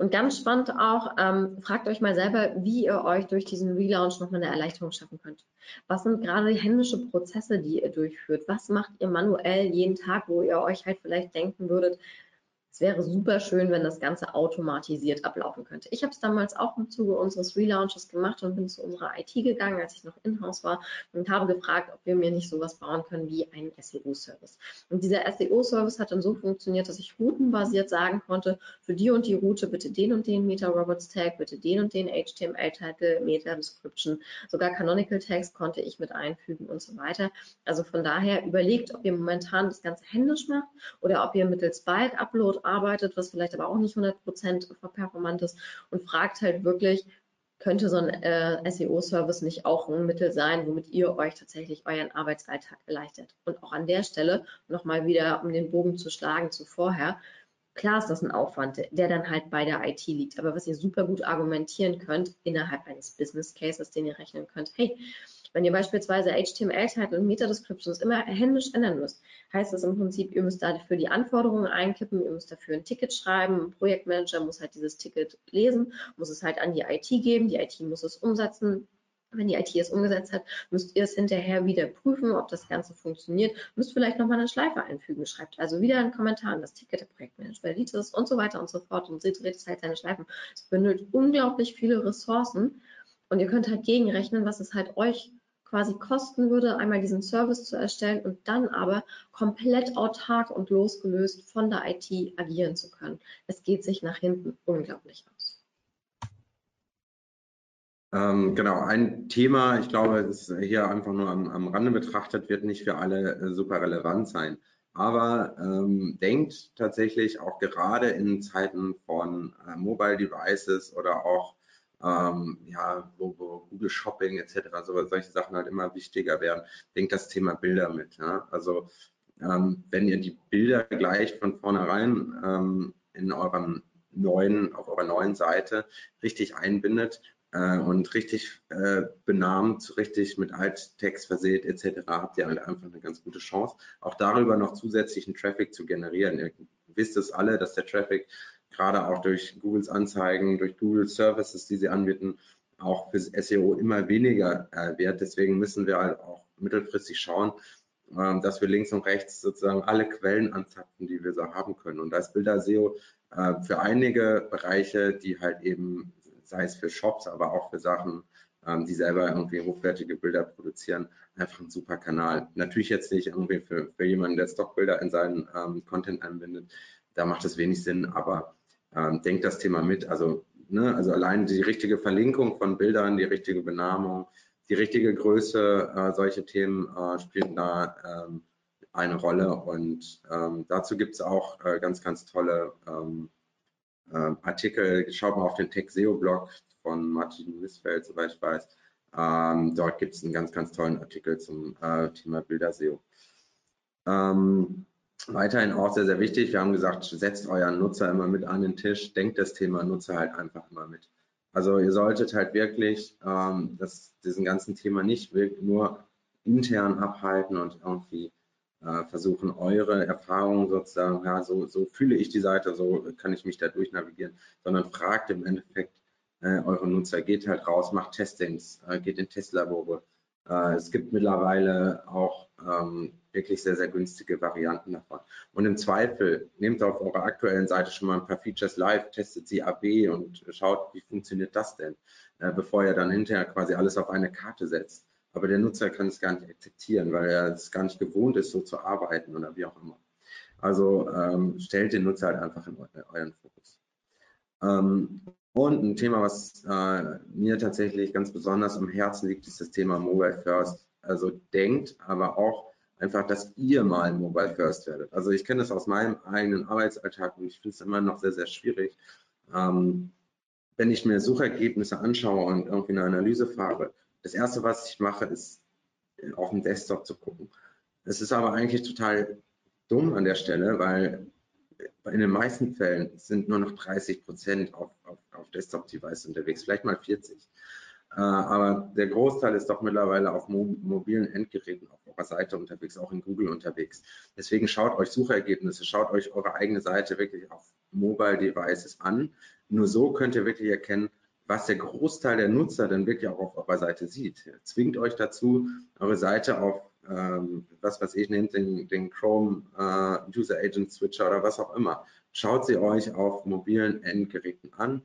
Speaker 3: Und ganz spannend auch, ähm, fragt euch mal selber, wie ihr euch durch diesen Relaunch nochmal eine Erleichterung schaffen könnt. Was sind gerade die händische Prozesse, die ihr durchführt? Was macht ihr manuell jeden Tag, wo ihr euch halt vielleicht denken würdet, es wäre super schön, wenn das Ganze automatisiert ablaufen könnte. Ich habe es damals auch im Zuge unseres Relaunches gemacht und bin zu unserer IT gegangen, als ich noch in-house war und habe gefragt, ob wir mir nicht sowas bauen können wie einen SEO-Service. Und dieser SEO-Service hat dann so funktioniert, dass ich routenbasiert sagen konnte, für die und die Route bitte den und den Meta-Robots-Tag, bitte den und den HTML-Titel, Meta-Description, sogar Canonical-Tags konnte ich mit einfügen und so weiter. Also von daher überlegt, ob ihr momentan das Ganze händisch macht oder ob ihr mittels Bulk-Upload arbeitet, was vielleicht aber auch nicht 100% performant ist und fragt halt wirklich, könnte so ein äh, SEO-Service nicht auch ein Mittel sein, womit ihr euch tatsächlich euren Arbeitsalltag erleichtert. Und auch an der Stelle nochmal wieder, um den Bogen zu schlagen zu vorher, klar ist das ein Aufwand, der dann halt bei der IT liegt, aber was ihr super gut argumentieren könnt innerhalb eines Business Cases, den ihr rechnen könnt, hey, wenn ihr beispielsweise HTML-Titel und Meta-Descriptions immer händisch ändern müsst, heißt das im Prinzip, ihr müsst dafür die Anforderungen einkippen, ihr müsst dafür ein Ticket schreiben, ein Projektmanager muss halt dieses Ticket lesen, muss es halt an die IT geben, die IT muss es umsetzen, wenn die IT es umgesetzt hat, müsst ihr es hinterher wieder prüfen, ob das Ganze funktioniert. Müsst vielleicht nochmal eine Schleife einfügen. Schreibt also wieder einen Kommentar an das Ticket der Projektmanager, liest es und so weiter und so fort und sie dreht es halt seine Schleifen. Es benötigt unglaublich viele Ressourcen und ihr könnt halt gegenrechnen, was es halt euch quasi kosten würde, einmal diesen Service zu erstellen und dann aber komplett autark und losgelöst von der IT agieren zu können. Es geht sich nach hinten unglaublich aus.
Speaker 2: Ähm, genau, ein Thema, ich glaube, das hier einfach nur am, am Rande betrachtet, wird nicht für alle äh, super relevant sein. Aber ähm, denkt tatsächlich auch gerade in Zeiten von äh, Mobile Devices oder auch ähm, ja, wo, wo, Google Shopping etc., so, solche Sachen halt immer wichtiger werden, denkt das Thema Bilder mit. Ja? Also ähm, wenn ihr die Bilder gleich von vornherein ähm, in eurem neuen, auf eurer neuen Seite richtig einbindet äh, und richtig äh, benahmt, richtig mit Alttext verseht etc., habt ihr halt einfach eine ganz gute Chance, auch darüber noch zusätzlichen Traffic zu generieren. Ihr wisst es alle, dass der Traffic gerade auch durch Googles Anzeigen, durch Google Services, die sie anbieten, auch für SEO immer weniger äh, wert. Deswegen müssen wir halt auch mittelfristig schauen, ähm, dass wir links und rechts sozusagen alle Quellen anzapfen, die wir so haben können. Und da ist Bilder SEO äh, für einige Bereiche, die halt eben, sei es für Shops, aber auch für Sachen, ähm, die selber irgendwie hochwertige Bilder produzieren, einfach ein super Kanal. Natürlich jetzt nicht irgendwie für, für jemanden, der Stockbilder in seinen ähm, Content einbindet, da macht es wenig Sinn, aber ähm, denkt das Thema mit. Also, ne, also allein die richtige Verlinkung von Bildern, die richtige Benamung, die richtige Größe, äh, solche Themen äh, spielen da ähm, eine Rolle. Und ähm, dazu gibt es auch äh, ganz, ganz tolle ähm, äh, Artikel. Schaut mal auf den Tech-SEO-Blog von Martin Missfeld, soweit ich weiß. Ähm, dort gibt es einen ganz, ganz tollen Artikel zum äh, Thema Bilder-SEO. Ähm, weiterhin auch sehr, sehr wichtig. Wir haben gesagt, setzt euren Nutzer immer mit an den Tisch, denkt das Thema Nutzer halt einfach immer mit. Also ihr solltet halt wirklich ähm, das, diesen ganzen Thema nicht nur intern abhalten und irgendwie äh, versuchen, eure Erfahrungen sozusagen, ja, so, so fühle ich die Seite, so kann ich mich da durchnavigieren, sondern fragt im Endeffekt äh, eure Nutzer, geht halt raus, macht Testings, äh, geht in Testlabore. Äh, es gibt mittlerweile auch ähm, wirklich sehr, sehr günstige Varianten davon. Und im Zweifel nehmt auf eurer aktuellen Seite schon mal ein paar Features live, testet sie AB und schaut, wie funktioniert das denn, äh, bevor ihr dann hinterher quasi alles auf eine Karte setzt. Aber der Nutzer kann es gar nicht akzeptieren, weil er es gar nicht gewohnt ist, so zu arbeiten oder wie auch immer. Also ähm, stellt den Nutzer halt einfach in euren Fokus. Ähm, und ein Thema, was äh, mir tatsächlich ganz besonders am Herzen liegt, ist das Thema Mobile First. Also denkt aber auch einfach, dass ihr mal Mobile First werdet. Also ich kenne das aus meinem eigenen Arbeitsalltag und ich finde es immer noch sehr, sehr schwierig. Ähm, wenn ich mir Suchergebnisse anschaue und irgendwie eine Analyse fahre, das erste, was ich mache, ist auf dem Desktop zu gucken. Es ist aber eigentlich total dumm an der Stelle, weil in den meisten Fällen sind nur noch 30 Prozent auf, auf, auf Desktop-Device unterwegs, vielleicht mal 40. Äh, aber der Großteil ist doch mittlerweile auf mobilen Endgeräten auf eurer Seite unterwegs, auch in Google unterwegs. Deswegen schaut euch Suchergebnisse, schaut euch eure eigene Seite wirklich auf Mobile Devices an. nur so könnt ihr wirklich erkennen, was der Großteil der Nutzer dann wirklich auch auf eurer Seite sieht. Zwingt euch dazu, eure Seite auf, ähm, was weiß ich, nehmt den, den Chrome äh, User Agent Switcher oder was auch immer. Schaut sie euch auf mobilen Endgeräten an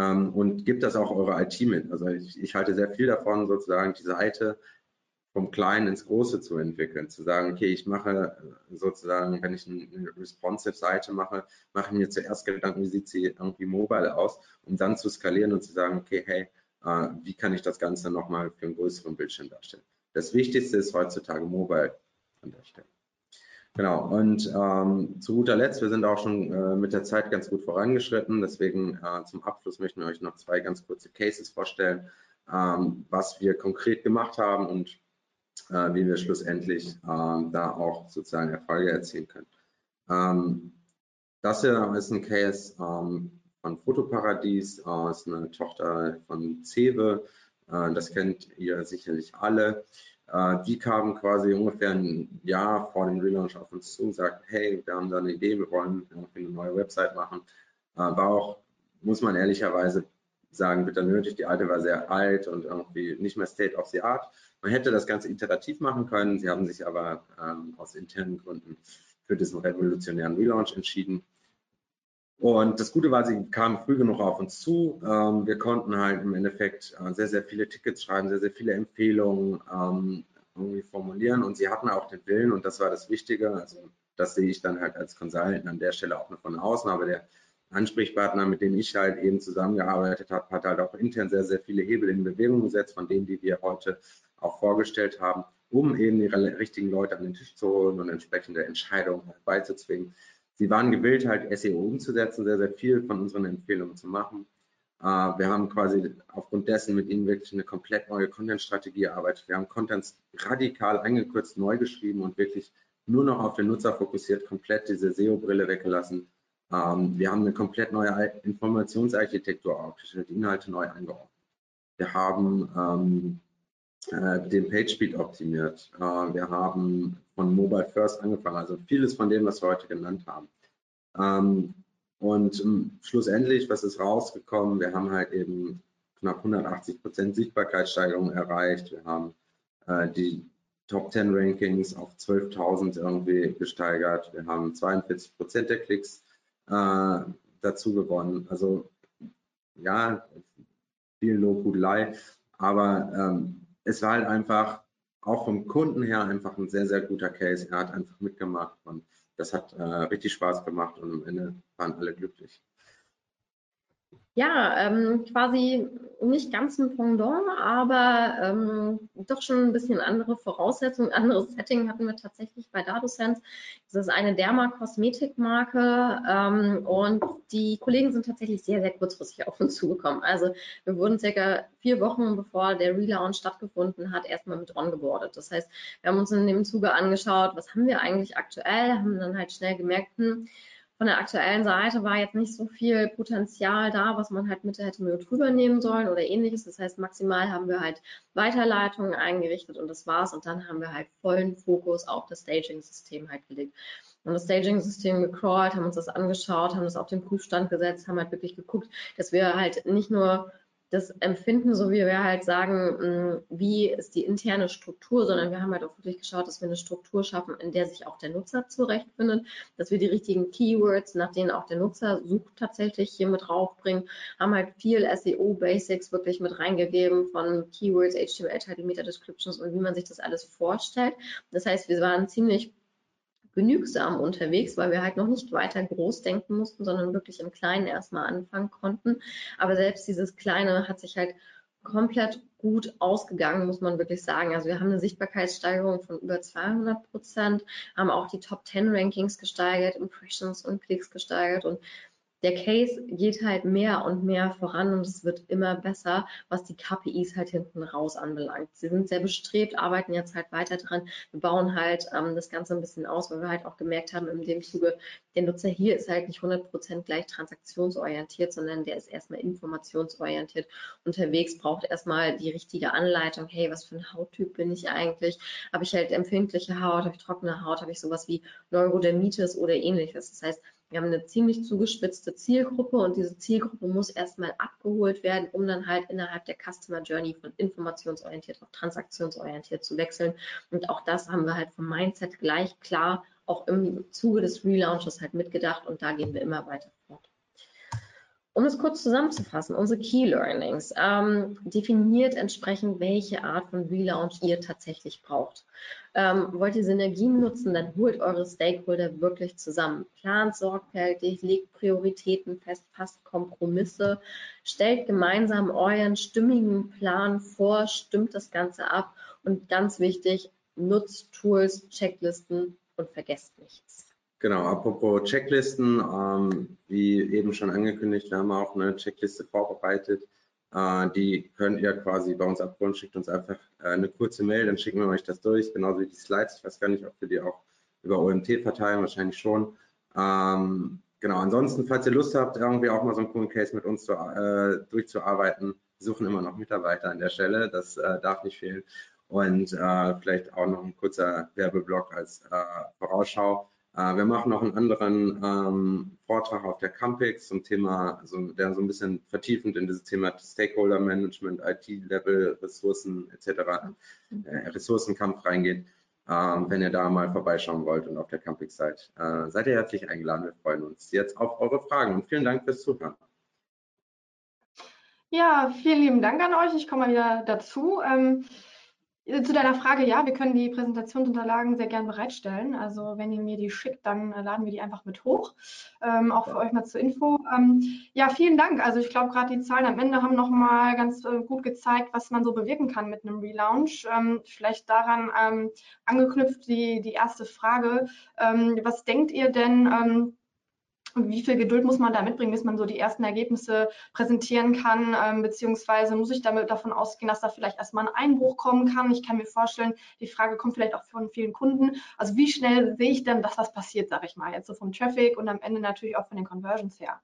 Speaker 2: ähm, und gebt das auch eure IT mit. Also ich, ich halte sehr viel davon, sozusagen die Seite vom Kleinen ins Große zu entwickeln, zu sagen, okay, ich mache äh, sozusagen, wenn ich eine responsive Seite mache, mache ich mir zuerst Gedanken, wie sieht sie irgendwie mobile aus, um dann zu skalieren und zu sagen, okay, hey, äh, wie kann ich das Ganze nochmal für einen größeren Bildschirm darstellen? Das Wichtigste ist heutzutage mobile an der Stelle. Genau, und ähm, zu guter Letzt, wir sind auch schon äh, mit der Zeit ganz gut vorangeschritten, deswegen äh, zum Abschluss möchten wir euch noch zwei ganz kurze Cases vorstellen, ähm, was wir konkret gemacht haben und äh, wie wir schlussendlich ähm, da auch sozusagen Erfolge erzielen können. Ähm, das hier ist ein Case ähm, von Fotoparadies, ist eine Tochter von Cewe, äh, das kennt ihr sicherlich alle. Äh, die kamen quasi ungefähr ein Jahr vor dem Relaunch auf uns zu und sagten, hey, wir haben da eine Idee, wir wollen eine neue Website machen. Äh, war auch, muss man ehrlicherweise sagen, bitte nötig. Die alte war sehr alt und irgendwie nicht mehr State of the Art. Man hätte das Ganze iterativ machen können. Sie haben sich aber ähm, aus internen Gründen für diesen revolutionären Relaunch entschieden. Und das Gute war, sie kamen früh genug auf uns zu. Ähm, wir konnten halt im Endeffekt äh, sehr, sehr viele Tickets schreiben, sehr, sehr viele Empfehlungen ähm, irgendwie formulieren. Und sie hatten auch den Willen, und das war das Wichtige. Also, das sehe ich dann halt als Consultant an der Stelle auch nur von außen. Aber der Ansprechpartner, mit dem ich halt eben zusammengearbeitet habe, hat halt auch intern sehr, sehr viele Hebel in Bewegung gesetzt, von denen, die wir heute auch vorgestellt haben, um eben die richtigen Leute an den Tisch zu holen und entsprechende Entscheidungen herbeizuzwingen. Sie waren gewillt, halt SEO umzusetzen, sehr, sehr viel von unseren Empfehlungen zu machen. Äh, wir haben quasi aufgrund dessen mit ihnen wirklich eine komplett neue Content-Strategie erarbeitet. Wir haben Contents radikal eingekürzt, neu geschrieben und wirklich nur noch auf den Nutzer fokussiert, komplett diese SEO-Brille weggelassen ähm, wir haben eine komplett neue Informationsarchitektur aufgestellt, die Inhalte neu eingeordnet. Wir haben ähm, äh, den PageSpeed optimiert. Äh, wir haben von Mobile First angefangen, also vieles von dem, was wir heute genannt haben. Ähm, und ähm, schlussendlich, was ist rausgekommen? Wir haben halt eben knapp 180 Prozent Sichtbarkeitssteigerung erreicht. Wir haben äh, die Top 10 Rankings auf 12.000 irgendwie gesteigert. Wir haben 42 Prozent der Klicks äh, dazu gewonnen. Also ja, viel Lobhudelei, aber ähm, es war halt einfach auch vom Kunden her einfach ein sehr, sehr guter Case. Er hat einfach mitgemacht und das hat äh, richtig Spaß gemacht und am Ende waren alle glücklich.
Speaker 3: Ja, ähm, quasi nicht ganz ein Pendant, aber ähm, doch schon ein bisschen andere Voraussetzungen, anderes Setting hatten wir tatsächlich bei DadoSense. Das ist eine Derma-Kosmetikmarke ähm, und die Kollegen sind tatsächlich sehr, sehr kurzfristig auf uns zugekommen. Also wir wurden circa vier Wochen bevor der Relaunch stattgefunden hat, erstmal mit ongeboardet. Das heißt, wir haben uns in dem Zuge angeschaut, was haben wir eigentlich aktuell, haben dann halt schnell gemerkt, hm, von der aktuellen Seite war jetzt nicht so viel Potenzial da, was man halt mit hätte mit drüber nehmen sollen oder ähnliches. Das heißt, maximal haben wir halt Weiterleitungen eingerichtet und das war's. Und dann haben wir halt vollen Fokus auf das Staging-System halt gelegt. Und das Staging-System gecrawlt, haben uns das angeschaut, haben das auf den Prüfstand gesetzt, haben halt wirklich geguckt, dass wir halt nicht nur das Empfinden, so wie wir halt sagen, wie ist die interne Struktur, sondern wir haben halt auch wirklich geschaut, dass wir eine Struktur schaffen, in der sich auch der Nutzer zurechtfindet, dass wir die richtigen Keywords, nach denen auch der Nutzer sucht, tatsächlich hier mit draufbringen, haben halt viel SEO-Basics wirklich mit reingegeben von Keywords, HTML-Title, Meta-Descriptions und wie man sich das alles vorstellt. Das heißt, wir waren ziemlich genügsam unterwegs, weil wir halt noch nicht weiter groß denken mussten, sondern wirklich im Kleinen erstmal anfangen konnten. Aber selbst dieses Kleine hat sich halt komplett gut ausgegangen, muss man wirklich sagen. Also wir haben eine Sichtbarkeitssteigerung von über 200 Prozent, haben auch die Top 10 Rankings gesteigert, Impressions und Klicks gesteigert und der Case geht halt mehr und mehr voran und es wird immer besser, was die KPIs halt hinten raus anbelangt. Sie sind sehr bestrebt, arbeiten jetzt halt weiter dran. Wir bauen halt ähm, das Ganze ein bisschen aus, weil wir halt auch gemerkt haben, in dem Zuge, der Nutzer hier ist halt nicht 100% gleich transaktionsorientiert, sondern der ist erstmal informationsorientiert unterwegs, braucht erstmal die richtige Anleitung. Hey, was für ein Hauttyp bin ich eigentlich? Habe ich halt empfindliche Haut, habe ich trockene Haut, habe ich sowas wie Neurodermitis oder ähnliches? Das heißt, wir haben eine ziemlich zugespitzte Zielgruppe und diese Zielgruppe muss erstmal abgeholt werden, um dann halt innerhalb der Customer Journey von informationsorientiert auf transaktionsorientiert zu wechseln. Und auch das haben wir halt vom Mindset gleich klar auch im Zuge des Relaunches halt mitgedacht und da gehen wir immer weiter. Um es kurz zusammenzufassen, unsere Key Learnings ähm, definiert entsprechend, welche Art von Relaunch ihr tatsächlich braucht. Ähm, wollt ihr Synergien nutzen, dann holt eure Stakeholder wirklich zusammen. Plant sorgfältig, legt Prioritäten fest, fasst Kompromisse, stellt gemeinsam euren stimmigen Plan vor, stimmt das Ganze ab und ganz wichtig, nutzt Tools, Checklisten und vergesst nichts.
Speaker 2: Genau, apropos Checklisten, ähm, wie eben schon angekündigt, wir haben auch eine Checkliste vorbereitet. Äh, die könnt ihr quasi bei uns abholen, schickt uns einfach äh, eine kurze Mail, dann schicken wir euch das durch, genauso wie die Slides. Ich weiß gar nicht, ob wir die auch über OMT verteilen, wahrscheinlich schon. Ähm, genau, ansonsten, falls ihr Lust habt, irgendwie auch mal so einen coolen Case mit uns zu, äh, durchzuarbeiten, wir suchen immer noch Mitarbeiter an der Stelle, das äh, darf nicht fehlen. Und äh, vielleicht auch noch ein kurzer Werbeblock als äh, Vorausschau. Äh, wir machen noch einen anderen ähm, Vortrag auf der Campix zum Thema, also der so ein bisschen vertiefend in dieses Thema Stakeholder Management, IT-Level, Ressourcen etc., äh, Ressourcenkampf reingeht. Ähm, wenn ihr da mal vorbeischauen wollt und auf der Campix seid, äh, seid ihr herzlich eingeladen. Wir freuen uns jetzt auf eure Fragen und vielen Dank fürs Zuhören.
Speaker 1: Ja, vielen lieben Dank an euch. Ich komme mal wieder dazu. Ähm, äh, zu deiner Frage, ja, wir können die Präsentationsunterlagen sehr gern bereitstellen. Also wenn ihr mir die schickt, dann äh, laden wir die einfach mit hoch. Ähm, auch für euch mal zur Info. Ähm, ja, vielen Dank. Also ich glaube, gerade die Zahlen am Ende haben nochmal ganz äh, gut gezeigt, was man so bewirken kann mit einem Relaunch. Ähm, vielleicht daran ähm, angeknüpft die, die erste Frage. Ähm, was denkt ihr denn? Wie viel Geduld muss man da mitbringen, bis man so die ersten Ergebnisse präsentieren kann, ähm, beziehungsweise muss ich damit davon ausgehen, dass da vielleicht erstmal ein Einbruch kommen kann. Ich kann mir vorstellen, die Frage kommt vielleicht auch von vielen Kunden. Also wie schnell sehe ich denn, dass das passiert, sage ich mal, jetzt so vom Traffic und am Ende natürlich auch von den Conversions her?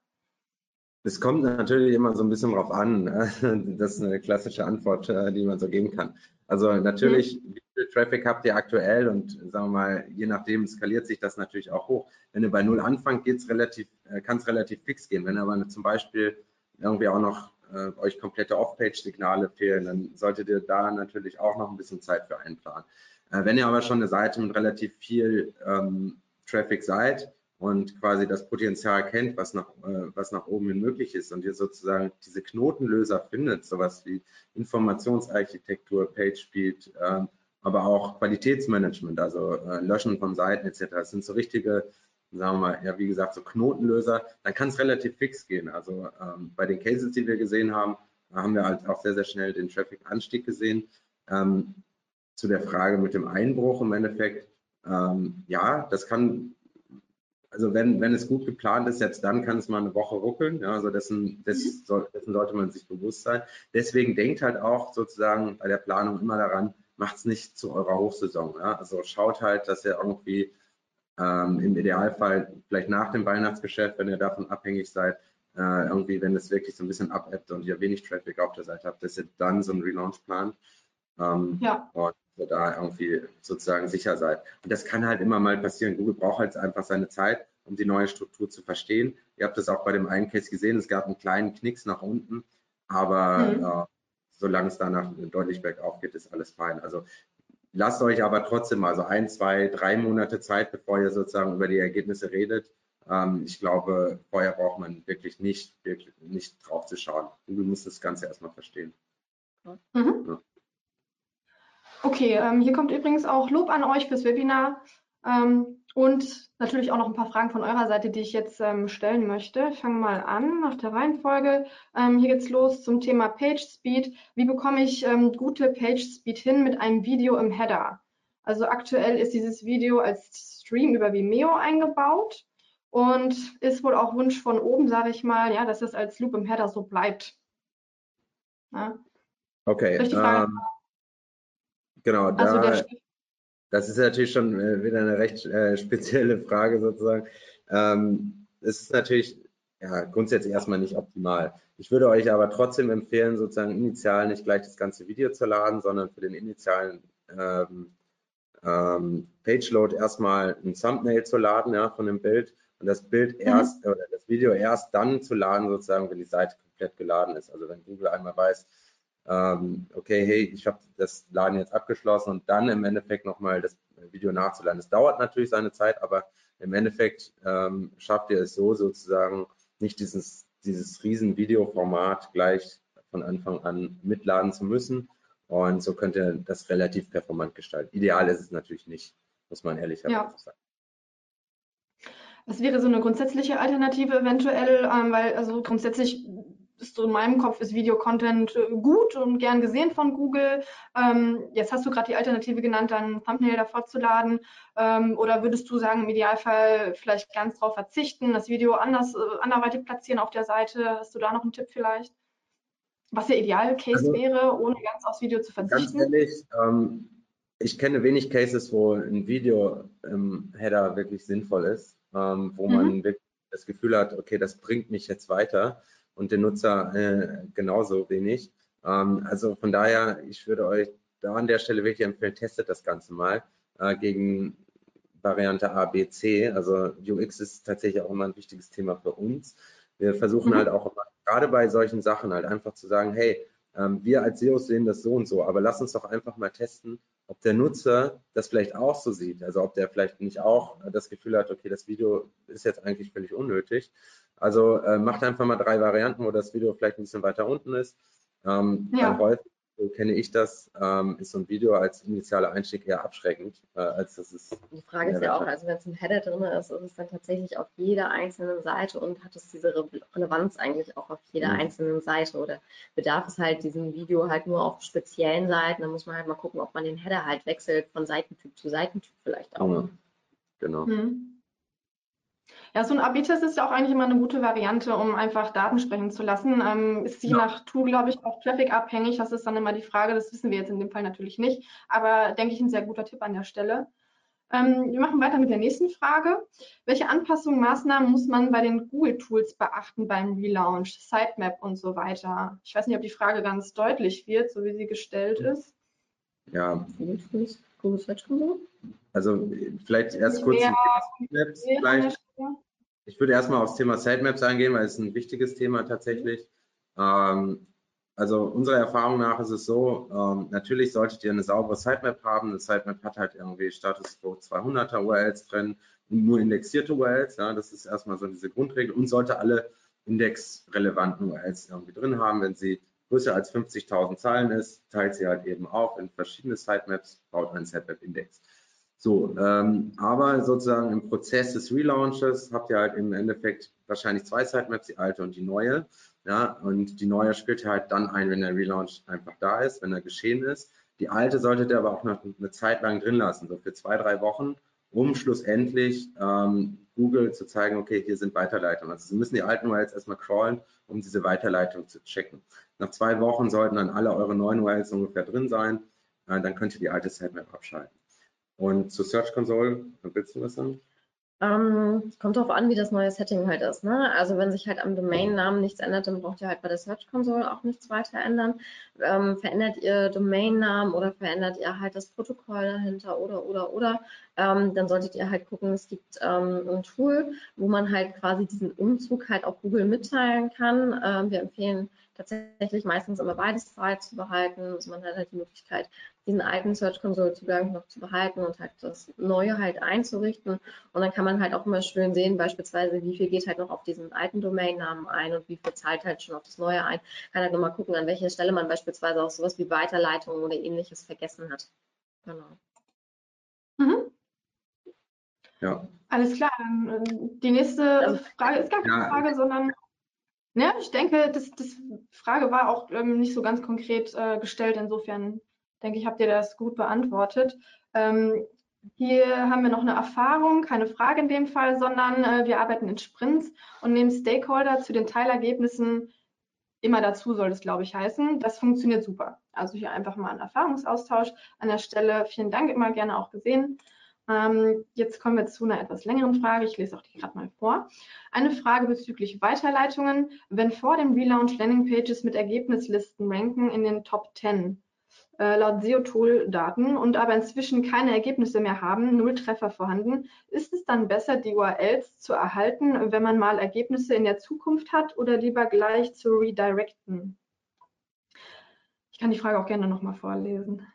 Speaker 2: Es kommt natürlich immer so ein bisschen drauf an. Das ist eine klassische Antwort, äh, die man so geben kann. Also natürlich, mhm. wie viel Traffic habt ihr aktuell und sagen wir mal, je nachdem skaliert sich das natürlich auch hoch. Wenn ihr bei null anfangt, geht's relativ, äh, kann es relativ fix gehen. Wenn aber zum Beispiel irgendwie auch noch äh, euch komplette Off-Page-Signale fehlen, dann solltet ihr da natürlich auch noch ein bisschen Zeit für einplanen. Äh, wenn ihr aber schon eine Seite mit relativ viel ähm, Traffic seid, und quasi das Potenzial kennt, was nach, äh, was nach oben hin möglich ist und ihr sozusagen diese Knotenlöser findet, sowas wie Informationsarchitektur, PageSpeed, äh, aber auch Qualitätsmanagement, also äh, Löschen von Seiten etc. Das sind so richtige, sagen wir mal, ja wie gesagt, so Knotenlöser, dann kann es relativ fix gehen. Also ähm, bei den Cases, die wir gesehen haben, haben wir halt auch sehr, sehr schnell den Traffic-Anstieg gesehen. Ähm, zu der Frage mit dem Einbruch im Endeffekt, ähm, ja, das kann also wenn, wenn es gut geplant ist, jetzt dann kann es mal eine Woche ruckeln. Ja, also dessen, dessen, dessen sollte man sich bewusst sein. Deswegen denkt halt auch sozusagen bei der Planung immer daran, macht es nicht zu eurer Hochsaison. Ja? Also schaut halt, dass ihr irgendwie ähm, im Idealfall vielleicht nach dem Weihnachtsgeschäft, wenn ihr davon abhängig seid, äh, irgendwie, wenn es wirklich so ein bisschen abebbt und ihr wenig Traffic auf der Seite habt, dass ihr dann so einen Relaunch plant. Ähm, ja. Und ihr da irgendwie sozusagen sicher seid. Und das kann halt immer mal passieren. Google braucht halt einfach seine Zeit, um die neue Struktur zu verstehen. Ihr habt das auch bei dem einen Case gesehen, es gab einen kleinen Knicks nach unten, aber mhm. äh, solange es danach deutlich bergauf geht, ist alles fein. Also lasst euch aber trotzdem mal so ein, zwei, drei Monate Zeit, bevor ihr sozusagen über die Ergebnisse redet. Ähm, ich glaube, vorher braucht man wirklich nicht, wirklich nicht drauf zu schauen. Google muss das Ganze erstmal verstehen. Mhm. Ja.
Speaker 1: Okay, ähm, hier kommt übrigens auch Lob an euch fürs Webinar ähm, und natürlich auch noch ein paar Fragen von eurer Seite, die ich jetzt ähm, stellen möchte. Ich fange mal an nach der Reihenfolge. Ähm, hier geht's los zum Thema Page Speed. Wie bekomme ich ähm, gute Page Speed hin mit einem Video im Header? Also aktuell ist dieses Video als Stream über Vimeo eingebaut und ist wohl auch Wunsch von oben, sage ich mal, ja, dass es als Loop im Header so bleibt.
Speaker 2: Ja. Okay. Richtig ähm, Genau, also da, das ist natürlich schon äh, wieder eine recht äh, spezielle Frage sozusagen. Ähm, es ist natürlich ja, grundsätzlich erstmal nicht optimal. Ich würde euch aber trotzdem empfehlen, sozusagen initial nicht gleich das ganze Video zu laden, sondern für den initialen ähm, ähm, Page-Load erstmal ein Thumbnail zu laden ja, von dem Bild und das Bild erst oder das Video erst dann zu laden, sozusagen, wenn die Seite komplett geladen ist. Also wenn Google einmal weiß, okay, hey, ich habe das Laden jetzt abgeschlossen und dann im Endeffekt nochmal das Video nachzuladen. Es dauert natürlich seine Zeit, aber im Endeffekt ähm, schafft ihr es so sozusagen nicht dieses, dieses riesen Videoformat gleich von Anfang an mitladen zu müssen. Und so könnt ihr das relativ performant gestalten. Ideal ist es natürlich nicht, muss man ehrlicherweise ja. sagen.
Speaker 1: Was wäre so eine grundsätzliche Alternative eventuell? Ähm, weil also grundsätzlich ist so in meinem Kopf ist Video-Content äh, gut und gern gesehen von Google. Ähm, jetzt hast du gerade die Alternative genannt, dann Thumbnail davor zu laden. Ähm, oder würdest du sagen, im Idealfall vielleicht ganz drauf verzichten, das Video anders, äh, anderweitig platzieren auf der Seite? Hast du da noch einen Tipp vielleicht? Was der Idealcase also, wäre, ohne ganz aufs Video zu verzichten?
Speaker 2: Ganz ehrlich, ähm, ich kenne wenig Cases, wo ein Video im Header wirklich sinnvoll ist, ähm, wo mhm. man wirklich das Gefühl hat, okay, das bringt mich jetzt weiter und den Nutzer äh, genauso wenig. Ähm, also von daher, ich würde euch da an der Stelle wirklich empfehlen, testet das Ganze mal äh, gegen Variante A, B, C. Also UX ist tatsächlich auch immer ein wichtiges Thema für uns. Wir versuchen mhm. halt auch immer, gerade bei solchen Sachen halt einfach zu sagen, hey, ähm, wir als SEOs sehen das so und so, aber lass uns doch einfach mal testen, ob der Nutzer das vielleicht auch so sieht. Also ob der vielleicht nicht auch das Gefühl hat, okay, das Video ist jetzt eigentlich völlig unnötig. Also äh, macht einfach mal drei Varianten, wo das Video vielleicht ein bisschen weiter unten ist. Ähm, ja. Häufig so kenne ich das, ähm, ist so ein Video als initialer Einstieg eher abschreckend, äh, als das ist.
Speaker 3: Die Frage ist ja auch, also wenn es ein Header drin ist, ist es dann tatsächlich auf jeder einzelnen Seite und hat es diese Re Relevanz eigentlich auch auf jeder mhm. einzelnen Seite oder bedarf es halt diesem Video halt nur auf speziellen Seiten, dann muss man halt mal gucken, ob man den Header halt wechselt von Seitentyp zu Seitentyp vielleicht auch.
Speaker 2: Mhm. Genau. Mhm.
Speaker 1: Ja, so ein AB-Test ist ja auch eigentlich immer eine gute Variante, um einfach Daten sprechen zu lassen. Ähm, ist je ja. nach Tool, glaube ich, auch Traffic abhängig. Das ist dann immer die Frage. Das wissen wir jetzt in dem Fall natürlich nicht. Aber denke ich, ein sehr guter Tipp an der Stelle. Ähm, wir machen weiter mit der nächsten Frage. Welche Anpassungen, Maßnahmen muss man bei den Google-Tools beachten beim Relaunch, Sitemap und so weiter? Ich weiß nicht, ob die Frage ganz deutlich wird, so wie sie gestellt ist.
Speaker 2: Ja, Google-Tools, Google Search Console? Also vielleicht erst kurz ja, Maps vielleicht. Ich würde erstmal aufs Thema Sitemaps eingehen, weil es ein wichtiges Thema tatsächlich. Ähm, also unserer Erfahrung nach ist es so, ähm, natürlich solltet ihr eine saubere Sitemap haben. Eine Sitemap hat halt irgendwie Status Quo 200er URLs drin und nur indexierte URLs. Ja, das ist erstmal so diese Grundregel und sollte alle indexrelevanten URLs irgendwie drin haben. Wenn sie größer als 50.000 Zeilen ist, teilt sie halt eben auf in verschiedene Sitemaps, baut einen Sitemap-Index. So, ähm, aber sozusagen im Prozess des Relaunches habt ihr halt im Endeffekt wahrscheinlich zwei Sitemaps, die alte und die neue. Ja, und die neue spielt ihr halt dann ein, wenn der Relaunch einfach da ist, wenn er geschehen ist. Die alte solltet ihr aber auch noch eine Zeit lang drin lassen, so für zwei, drei Wochen, um schlussendlich ähm, Google zu zeigen, okay, hier sind Weiterleitungen. Also Sie müssen die alten URLs erstmal crawlen, um diese Weiterleitung zu checken. Nach zwei Wochen sollten dann alle eure neuen URLs ungefähr drin sein. Äh, dann könnt ihr die alte Sitemap abschalten. Und zur Search Console, willst du was sagen?
Speaker 3: Ähm, kommt darauf an, wie das neue Setting halt ist. Ne? Also wenn sich halt am Domain-Namen nichts ändert, dann braucht ihr halt bei der Search Console auch nichts weiter ändern. Ähm, verändert ihr Domain-Namen oder verändert ihr halt das Protokoll dahinter oder oder oder, ähm, dann solltet ihr halt gucken, es gibt ähm, ein Tool, wo man halt quasi diesen Umzug halt auch Google mitteilen kann. Ähm, wir empfehlen tatsächlich meistens immer beides zu behalten. Also man hat halt die Möglichkeit, diesen alten Search Console Zugang noch zu behalten und halt das neue halt einzurichten. Und dann kann man halt auch immer schön sehen, beispielsweise, wie viel geht halt noch auf diesen alten Domainnamen ein und wie viel zahlt halt schon auf das neue ein. Kann halt nochmal gucken, an welcher Stelle man beispielsweise auch sowas wie Weiterleitungen oder ähnliches vergessen hat. Genau.
Speaker 1: Mhm. Ja. Alles klar. Äh, die nächste Frage ist gar keine ja. Frage, sondern ja, ich denke, das, das Frage war auch ähm, nicht so ganz konkret äh, gestellt. Insofern denke ich, habt ihr das gut beantwortet. Ähm, hier haben wir noch eine Erfahrung, keine Frage in dem Fall, sondern äh, wir arbeiten in Sprints und nehmen Stakeholder zu den Teilergebnissen immer dazu, soll es, glaube ich, heißen. Das funktioniert super. Also hier einfach mal ein Erfahrungsaustausch an der Stelle. Vielen Dank, immer gerne auch gesehen. Ähm, jetzt kommen wir zu einer etwas längeren Frage. Ich lese auch die gerade mal vor. Eine Frage bezüglich Weiterleitungen. Wenn vor dem Relaunch Landingpages mit Ergebnislisten ranken in den Top 10, äh, laut SEO-Tool-Daten und aber inzwischen keine Ergebnisse mehr haben, null Treffer vorhanden, ist es dann besser, die URLs zu erhalten, wenn man mal Ergebnisse in der Zukunft hat oder lieber gleich zu redirecten? Ich kann die Frage auch gerne nochmal vorlesen.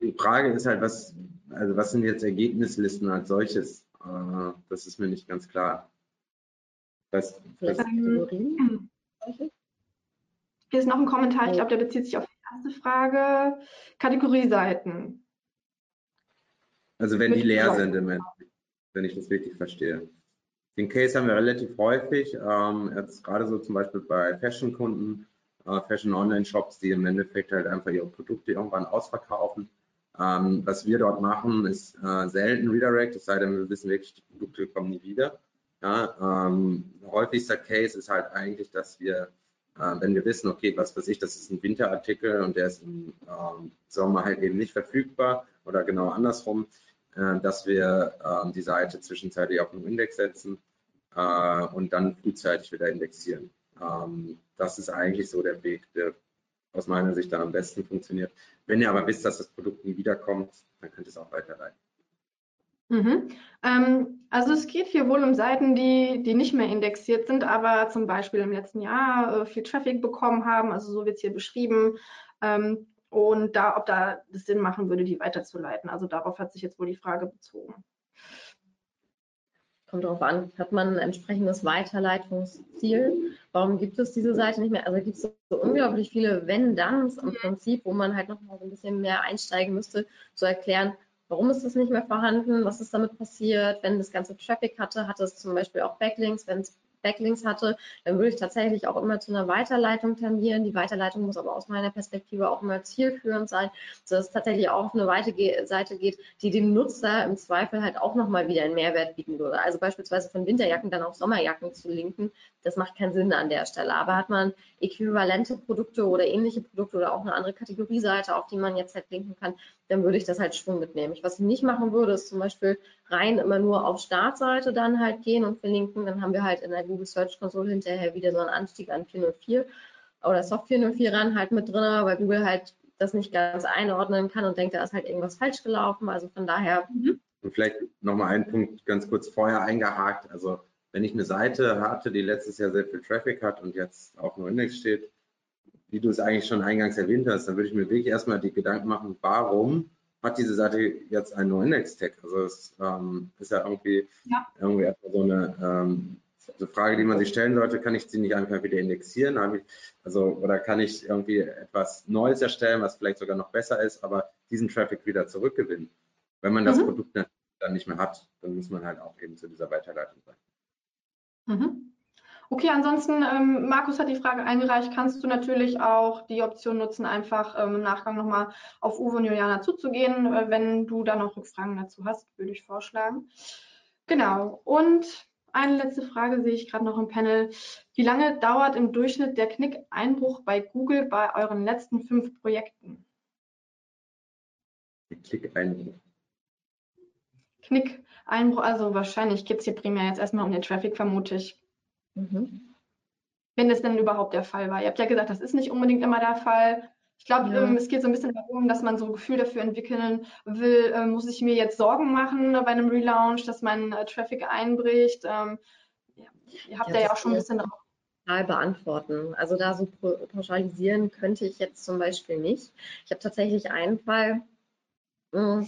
Speaker 2: Die Frage ist halt, was, also was sind jetzt Ergebnislisten als solches? Äh, das ist mir nicht ganz klar.
Speaker 3: Was, was ähm,
Speaker 1: hier ist noch ein Kommentar, ich glaube, der bezieht sich auf die erste Frage. Kategorieseiten.
Speaker 2: Also wenn die leer sind, wenn ich das richtig verstehe. Den Case haben wir relativ häufig, ähm, jetzt gerade so zum Beispiel bei Fashion-Kunden, äh, Fashion-Online-Shops, die im Endeffekt halt einfach ihre Produkte irgendwann ausverkaufen. Ähm, was wir dort machen, ist äh, selten Redirect, es sei denn, wir wissen wirklich, die Produkte kommen nie wieder. Ja, ähm, häufigster Case ist halt eigentlich, dass wir äh, wenn wir wissen, okay, was weiß ich, das ist ein Winterartikel und der ist im ähm, Sommer halt eben nicht verfügbar oder genau andersrum, äh, dass wir äh, die Seite zwischenzeitlich auf den Index setzen äh, und dann frühzeitig wieder indexieren. Ähm, das ist eigentlich so der Weg, der aus meiner Sicht dann am besten funktioniert. Wenn ihr aber wisst, dass das Produkt nie wiederkommt, dann könnt ihr es auch weiterleiten.
Speaker 1: Mhm. Ähm, also es geht hier wohl um Seiten, die, die nicht mehr indexiert sind, aber zum Beispiel im letzten Jahr äh, viel Traffic bekommen haben, also so wird es hier beschrieben. Ähm, und da, ob da das Sinn machen würde, die weiterzuleiten. Also darauf hat sich jetzt wohl die Frage bezogen.
Speaker 3: Kommt darauf an, hat man ein entsprechendes Weiterleitungsziel? Warum gibt es diese Seite nicht mehr? Also gibt es so unglaublich viele Wenn-Danns im Prinzip, wo man halt noch mal so ein bisschen mehr einsteigen müsste, zu erklären, Warum ist das nicht mehr vorhanden? Was ist damit passiert? Wenn das ganze Traffic hatte, hatte es zum Beispiel auch Backlinks. Wenn es Backlinks hatte, dann würde ich tatsächlich auch immer zu einer Weiterleitung tendieren. Die Weiterleitung muss aber aus meiner Perspektive auch immer zielführend sein, sodass es tatsächlich auch auf eine Seite geht, die dem Nutzer im Zweifel halt auch nochmal wieder einen Mehrwert bieten würde. Also beispielsweise von Winterjacken dann auf Sommerjacken zu linken, das macht keinen Sinn an der Stelle. Aber hat man äquivalente Produkte oder ähnliche Produkte oder auch eine andere Kategorieseite, auf die man jetzt halt linken kann, dann würde ich das halt schon mitnehmen. was ich nicht machen würde, ist zum Beispiel rein immer nur auf Startseite dann halt gehen und verlinken. Dann haben wir halt in der Google Search Console hinterher wieder so einen Anstieg an 404 oder Soft 404 ran halt mit drin, weil Google halt das nicht ganz einordnen kann und denkt, da ist halt irgendwas falsch gelaufen. Also von daher.
Speaker 2: Und vielleicht nochmal einen Punkt ganz kurz vorher eingehakt. Also wenn ich eine Seite hatte, die letztes Jahr sehr viel Traffic hat und jetzt auch nur Index steht, wie du es eigentlich schon eingangs erwähnt hast, dann würde ich mir wirklich erstmal die Gedanken machen, warum hat diese Seite jetzt einen No-Index-Tag? Also es ähm, ist ja irgendwie, ja. irgendwie erstmal so eine ähm, so Frage, die man sich stellen sollte, kann ich sie nicht einfach wieder indexieren? Ich, also, oder kann ich irgendwie etwas Neues erstellen, was vielleicht sogar noch besser ist, aber diesen Traffic wieder zurückgewinnen? Wenn man das mhm. Produkt dann nicht mehr hat, dann muss man halt auch eben zu dieser Weiterleitung sein.
Speaker 1: Mhm. Okay, ansonsten, ähm, Markus hat die Frage eingereicht, kannst du natürlich auch die Option nutzen, einfach ähm, im Nachgang nochmal auf Uwe und Juliana zuzugehen. Äh, wenn du da noch Rückfragen dazu hast, würde ich vorschlagen. Genau, und eine letzte Frage sehe ich gerade noch im Panel. Wie lange dauert im Durchschnitt der Knick-Einbruch bei Google bei euren letzten fünf Projekten?
Speaker 2: Klick-Einbruch.
Speaker 1: Knick-Einbruch, also wahrscheinlich geht es hier primär jetzt erstmal um den Traffic, vermute ich. Mhm. Wenn das denn überhaupt der Fall war. Ihr habt ja gesagt, das ist nicht unbedingt immer der Fall. Ich glaube, ja. ähm, es geht so ein bisschen darum, dass man so ein Gefühl dafür entwickeln will, äh, muss ich mir jetzt Sorgen machen bei einem Relaunch, dass mein äh, Traffic einbricht. Ähm, ja, ihr habt ja, ja auch schon ein bisschen drauf
Speaker 3: beantworten. Also da so pauschalisieren könnte ich jetzt zum Beispiel nicht. Ich habe tatsächlich einen Fall, hm,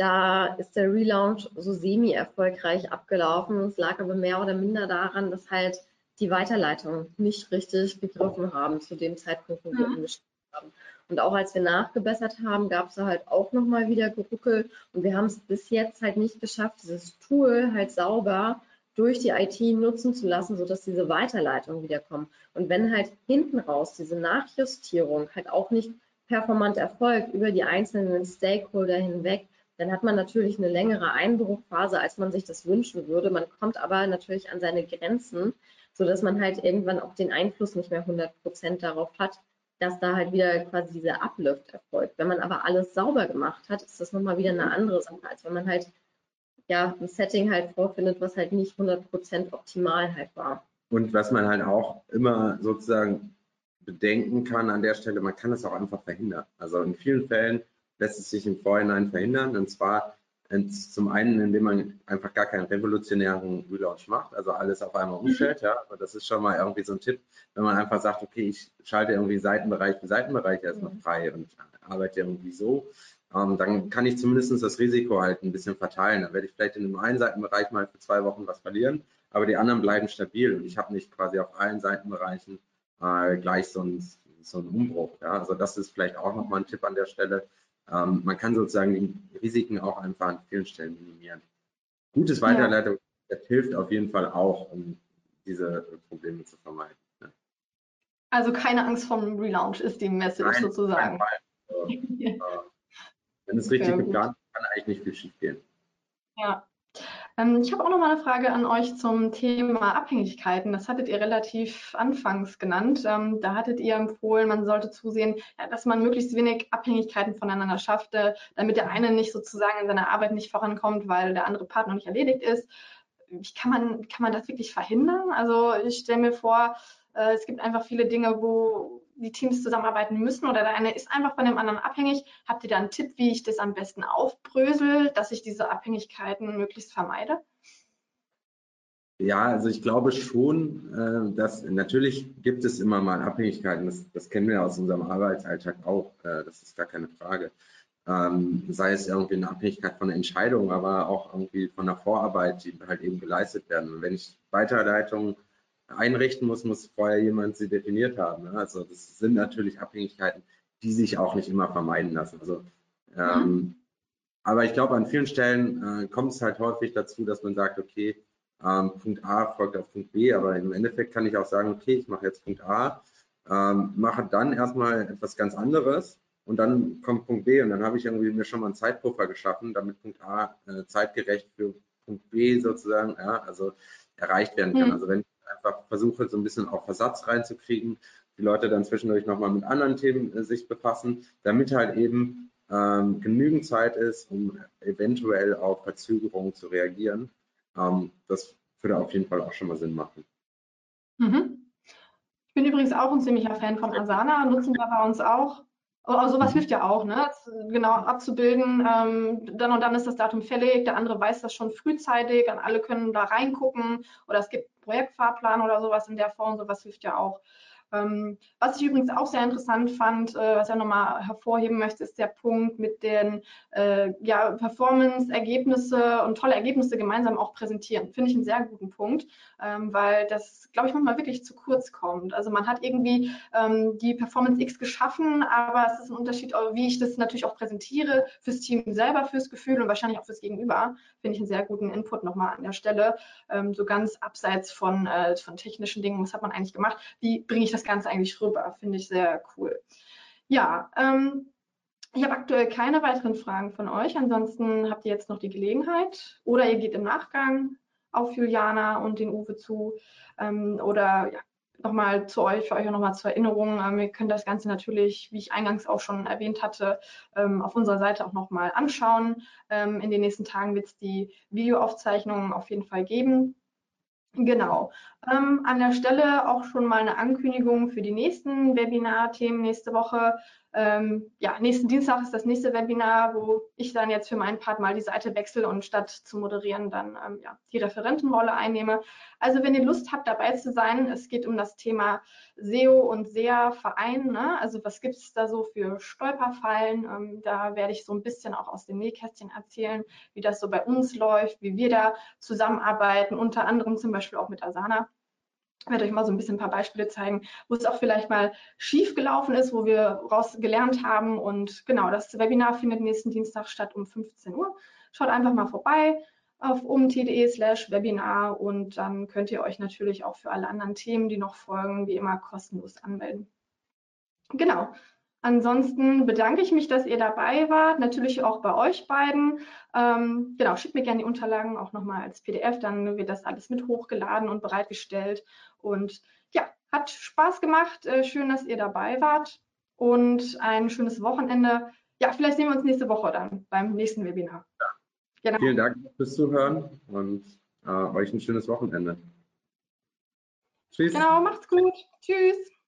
Speaker 3: da ist der Relaunch so semi-erfolgreich abgelaufen. Es lag aber mehr oder minder daran, dass halt die Weiterleitung nicht richtig gegriffen haben zu dem Zeitpunkt, wo wir mhm. umgestellt haben. Und auch als wir nachgebessert haben, gab es halt auch nochmal wieder Geruckel. Und wir haben es bis jetzt halt nicht geschafft, dieses Tool halt sauber durch die IT nutzen zu lassen, sodass diese Weiterleitungen wiederkommen. Und wenn halt hinten raus diese Nachjustierung halt auch nicht performant erfolgt über die einzelnen Stakeholder hinweg, dann hat man natürlich eine längere Einbruchphase, als man sich das wünschen würde. Man kommt aber natürlich an seine Grenzen, sodass man halt irgendwann auch den Einfluss nicht mehr 100 Prozent darauf hat, dass da halt wieder quasi dieser Uplift erfolgt. Wenn man aber alles sauber gemacht hat, ist das nochmal wieder eine andere Sache, als wenn man halt ja ein Setting halt vorfindet, was halt nicht 100 Prozent optimal halt war.
Speaker 2: Und was man halt auch immer sozusagen bedenken kann an der Stelle, man kann es auch einfach verhindern. Also in vielen Fällen lässt es sich im Vorhinein verhindern und zwar zum einen, indem man einfach gar keinen revolutionären Relaunch macht, also alles auf einmal umstellt, ja, aber das ist schon mal irgendwie so ein Tipp, wenn man einfach sagt, okay, ich schalte irgendwie Seitenbereich für Seitenbereich erstmal frei und arbeite irgendwie so, ähm, dann kann ich zumindest das Risiko halt ein bisschen verteilen. Dann werde ich vielleicht in einem einen Seitenbereich mal für zwei Wochen was verlieren, aber die anderen bleiben stabil und ich habe nicht quasi auf allen Seitenbereichen äh, gleich so ein, so ein Umbruch. Ja? Also das ist vielleicht auch nochmal ein Tipp an der Stelle. Ähm, man kann sozusagen die Risiken auch einfach an vielen Stellen minimieren. Gutes Weiterleitung ja. hilft auf jeden Fall auch, um diese Probleme zu vermeiden. Ja.
Speaker 1: Also keine Angst vom Relaunch ist die Message Nein, sozusagen.
Speaker 2: Also, äh, wenn es richtig geplant ist, kann eigentlich nicht viel schief gehen.
Speaker 1: Ja, ich habe auch noch mal eine Frage an euch zum Thema Abhängigkeiten. Das hattet ihr relativ anfangs genannt. Ähm, da hattet ihr empfohlen, man sollte zusehen, dass man möglichst wenig Abhängigkeiten voneinander schafft, äh, damit der eine nicht sozusagen in seiner Arbeit nicht vorankommt, weil der andere Partner nicht erledigt ist. Wie kann man, kann man das wirklich verhindern? Also ich stelle mir vor, äh, es gibt einfach viele Dinge, wo die Teams zusammenarbeiten müssen oder der eine ist einfach von dem anderen abhängig. Habt ihr da einen Tipp, wie ich das am besten aufbrösel, dass ich diese Abhängigkeiten möglichst vermeide?
Speaker 2: Ja, also ich glaube schon, äh, dass natürlich gibt es immer mal Abhängigkeiten. Das, das kennen wir aus unserem Arbeitsalltag auch. Äh, das ist gar keine Frage. Ähm, sei es irgendwie eine Abhängigkeit von der Entscheidung, aber auch irgendwie von der Vorarbeit, die halt eben geleistet werden. Und wenn ich Weiterleitung einrichten muss, muss vorher jemand sie definiert haben. Ne? Also das sind natürlich Abhängigkeiten, die sich auch nicht immer vermeiden lassen. Also, ähm, mhm. aber ich glaube, an vielen Stellen äh, kommt es halt häufig dazu, dass man sagt, okay, ähm, Punkt A folgt auf Punkt B, aber im Endeffekt kann ich auch sagen, okay, ich mache jetzt Punkt A, ähm, mache dann erstmal etwas ganz anderes und dann kommt Punkt B und dann habe ich irgendwie mir schon mal einen Zeitpuffer geschaffen, damit Punkt A äh, zeitgerecht für Punkt B sozusagen, ja, also erreicht werden kann. Mhm. Also wenn einfach versuche, so ein bisschen auch Versatz reinzukriegen, die Leute dann zwischendurch nochmal mit anderen Themen äh, sich befassen, damit halt eben ähm, genügend Zeit ist, um eventuell auf Verzögerungen zu reagieren. Ähm, das würde auf jeden Fall auch schon mal Sinn machen.
Speaker 1: Mhm. Ich bin übrigens auch ein ziemlicher Fan von Asana, nutzen wir bei uns auch. Aber sowas hilft ja auch, ne? genau abzubilden. Ähm, dann und dann ist das Datum fällig, der andere weiß das schon frühzeitig und alle können da reingucken oder es gibt Projektfahrplan oder sowas in der Form, sowas hilft ja auch. Ähm, was ich übrigens auch sehr interessant fand, äh, was ich nochmal hervorheben möchte, ist der Punkt mit den äh, ja, Performance-Ergebnisse und tolle Ergebnisse gemeinsam auch präsentieren. Finde ich einen sehr guten Punkt, ähm, weil das, glaube ich, manchmal wirklich zu kurz kommt. Also man hat irgendwie ähm, die Performance X geschaffen, aber es ist ein Unterschied, wie ich das natürlich auch präsentiere, fürs Team selber, fürs Gefühl und wahrscheinlich auch fürs Gegenüber. Finde ich einen sehr guten Input nochmal an der Stelle. So ganz abseits von, äh, von technischen Dingen, was hat man eigentlich gemacht? Wie bringe ich das das Ganze eigentlich rüber. Finde ich sehr cool. Ja, ähm, ich habe aktuell keine weiteren Fragen von euch. Ansonsten habt ihr jetzt noch die Gelegenheit oder ihr geht im Nachgang auf Juliana und den Uwe zu ähm, oder ja, nochmal zu euch, für euch auch nochmal zur Erinnerung. Ähm, ihr könnt das Ganze natürlich, wie ich eingangs auch schon erwähnt hatte, ähm, auf unserer Seite auch nochmal anschauen. Ähm, in den nächsten Tagen wird es die Videoaufzeichnungen auf jeden Fall geben. Genau. Ähm, an der Stelle auch schon mal eine Ankündigung für die nächsten Webinar-Themen nächste Woche ähm, ja, nächsten Dienstag ist das nächste Webinar, wo ich dann jetzt für meinen Part mal die Seite wechsle und statt zu moderieren dann ähm, ja, die Referentenrolle einnehme. Also wenn ihr Lust habt, dabei zu sein, es geht um das Thema SEO und SEA-Verein. Ne? Also was gibt es da so für Stolperfallen? Ähm, da werde ich so ein bisschen auch aus dem Nähkästchen erzählen, wie das so bei uns läuft, wie wir da zusammenarbeiten, unter anderem zum Beispiel auch mit Asana. Ich werde euch mal so ein bisschen ein paar Beispiele zeigen, wo es auch vielleicht mal schief gelaufen ist, wo wir raus gelernt haben. Und genau, das Webinar findet nächsten Dienstag statt um 15 Uhr. Schaut einfach mal vorbei auf umt.de slash Webinar und dann könnt ihr euch natürlich auch für alle anderen Themen, die noch folgen, wie immer kostenlos anmelden. Genau. Ansonsten bedanke ich mich, dass ihr dabei wart, natürlich auch bei euch beiden. Ähm, genau, schickt mir gerne die Unterlagen auch nochmal als PDF, dann wird das alles mit hochgeladen und bereitgestellt. Und ja, hat Spaß gemacht. Äh, schön, dass ihr dabei wart und ein schönes Wochenende. Ja, vielleicht sehen wir uns nächste Woche dann beim nächsten Webinar. Ja.
Speaker 2: Genau. Vielen Dank fürs Zuhören und äh, euch ein schönes Wochenende.
Speaker 1: Tschüss. Genau, macht's gut.
Speaker 4: Tschüss.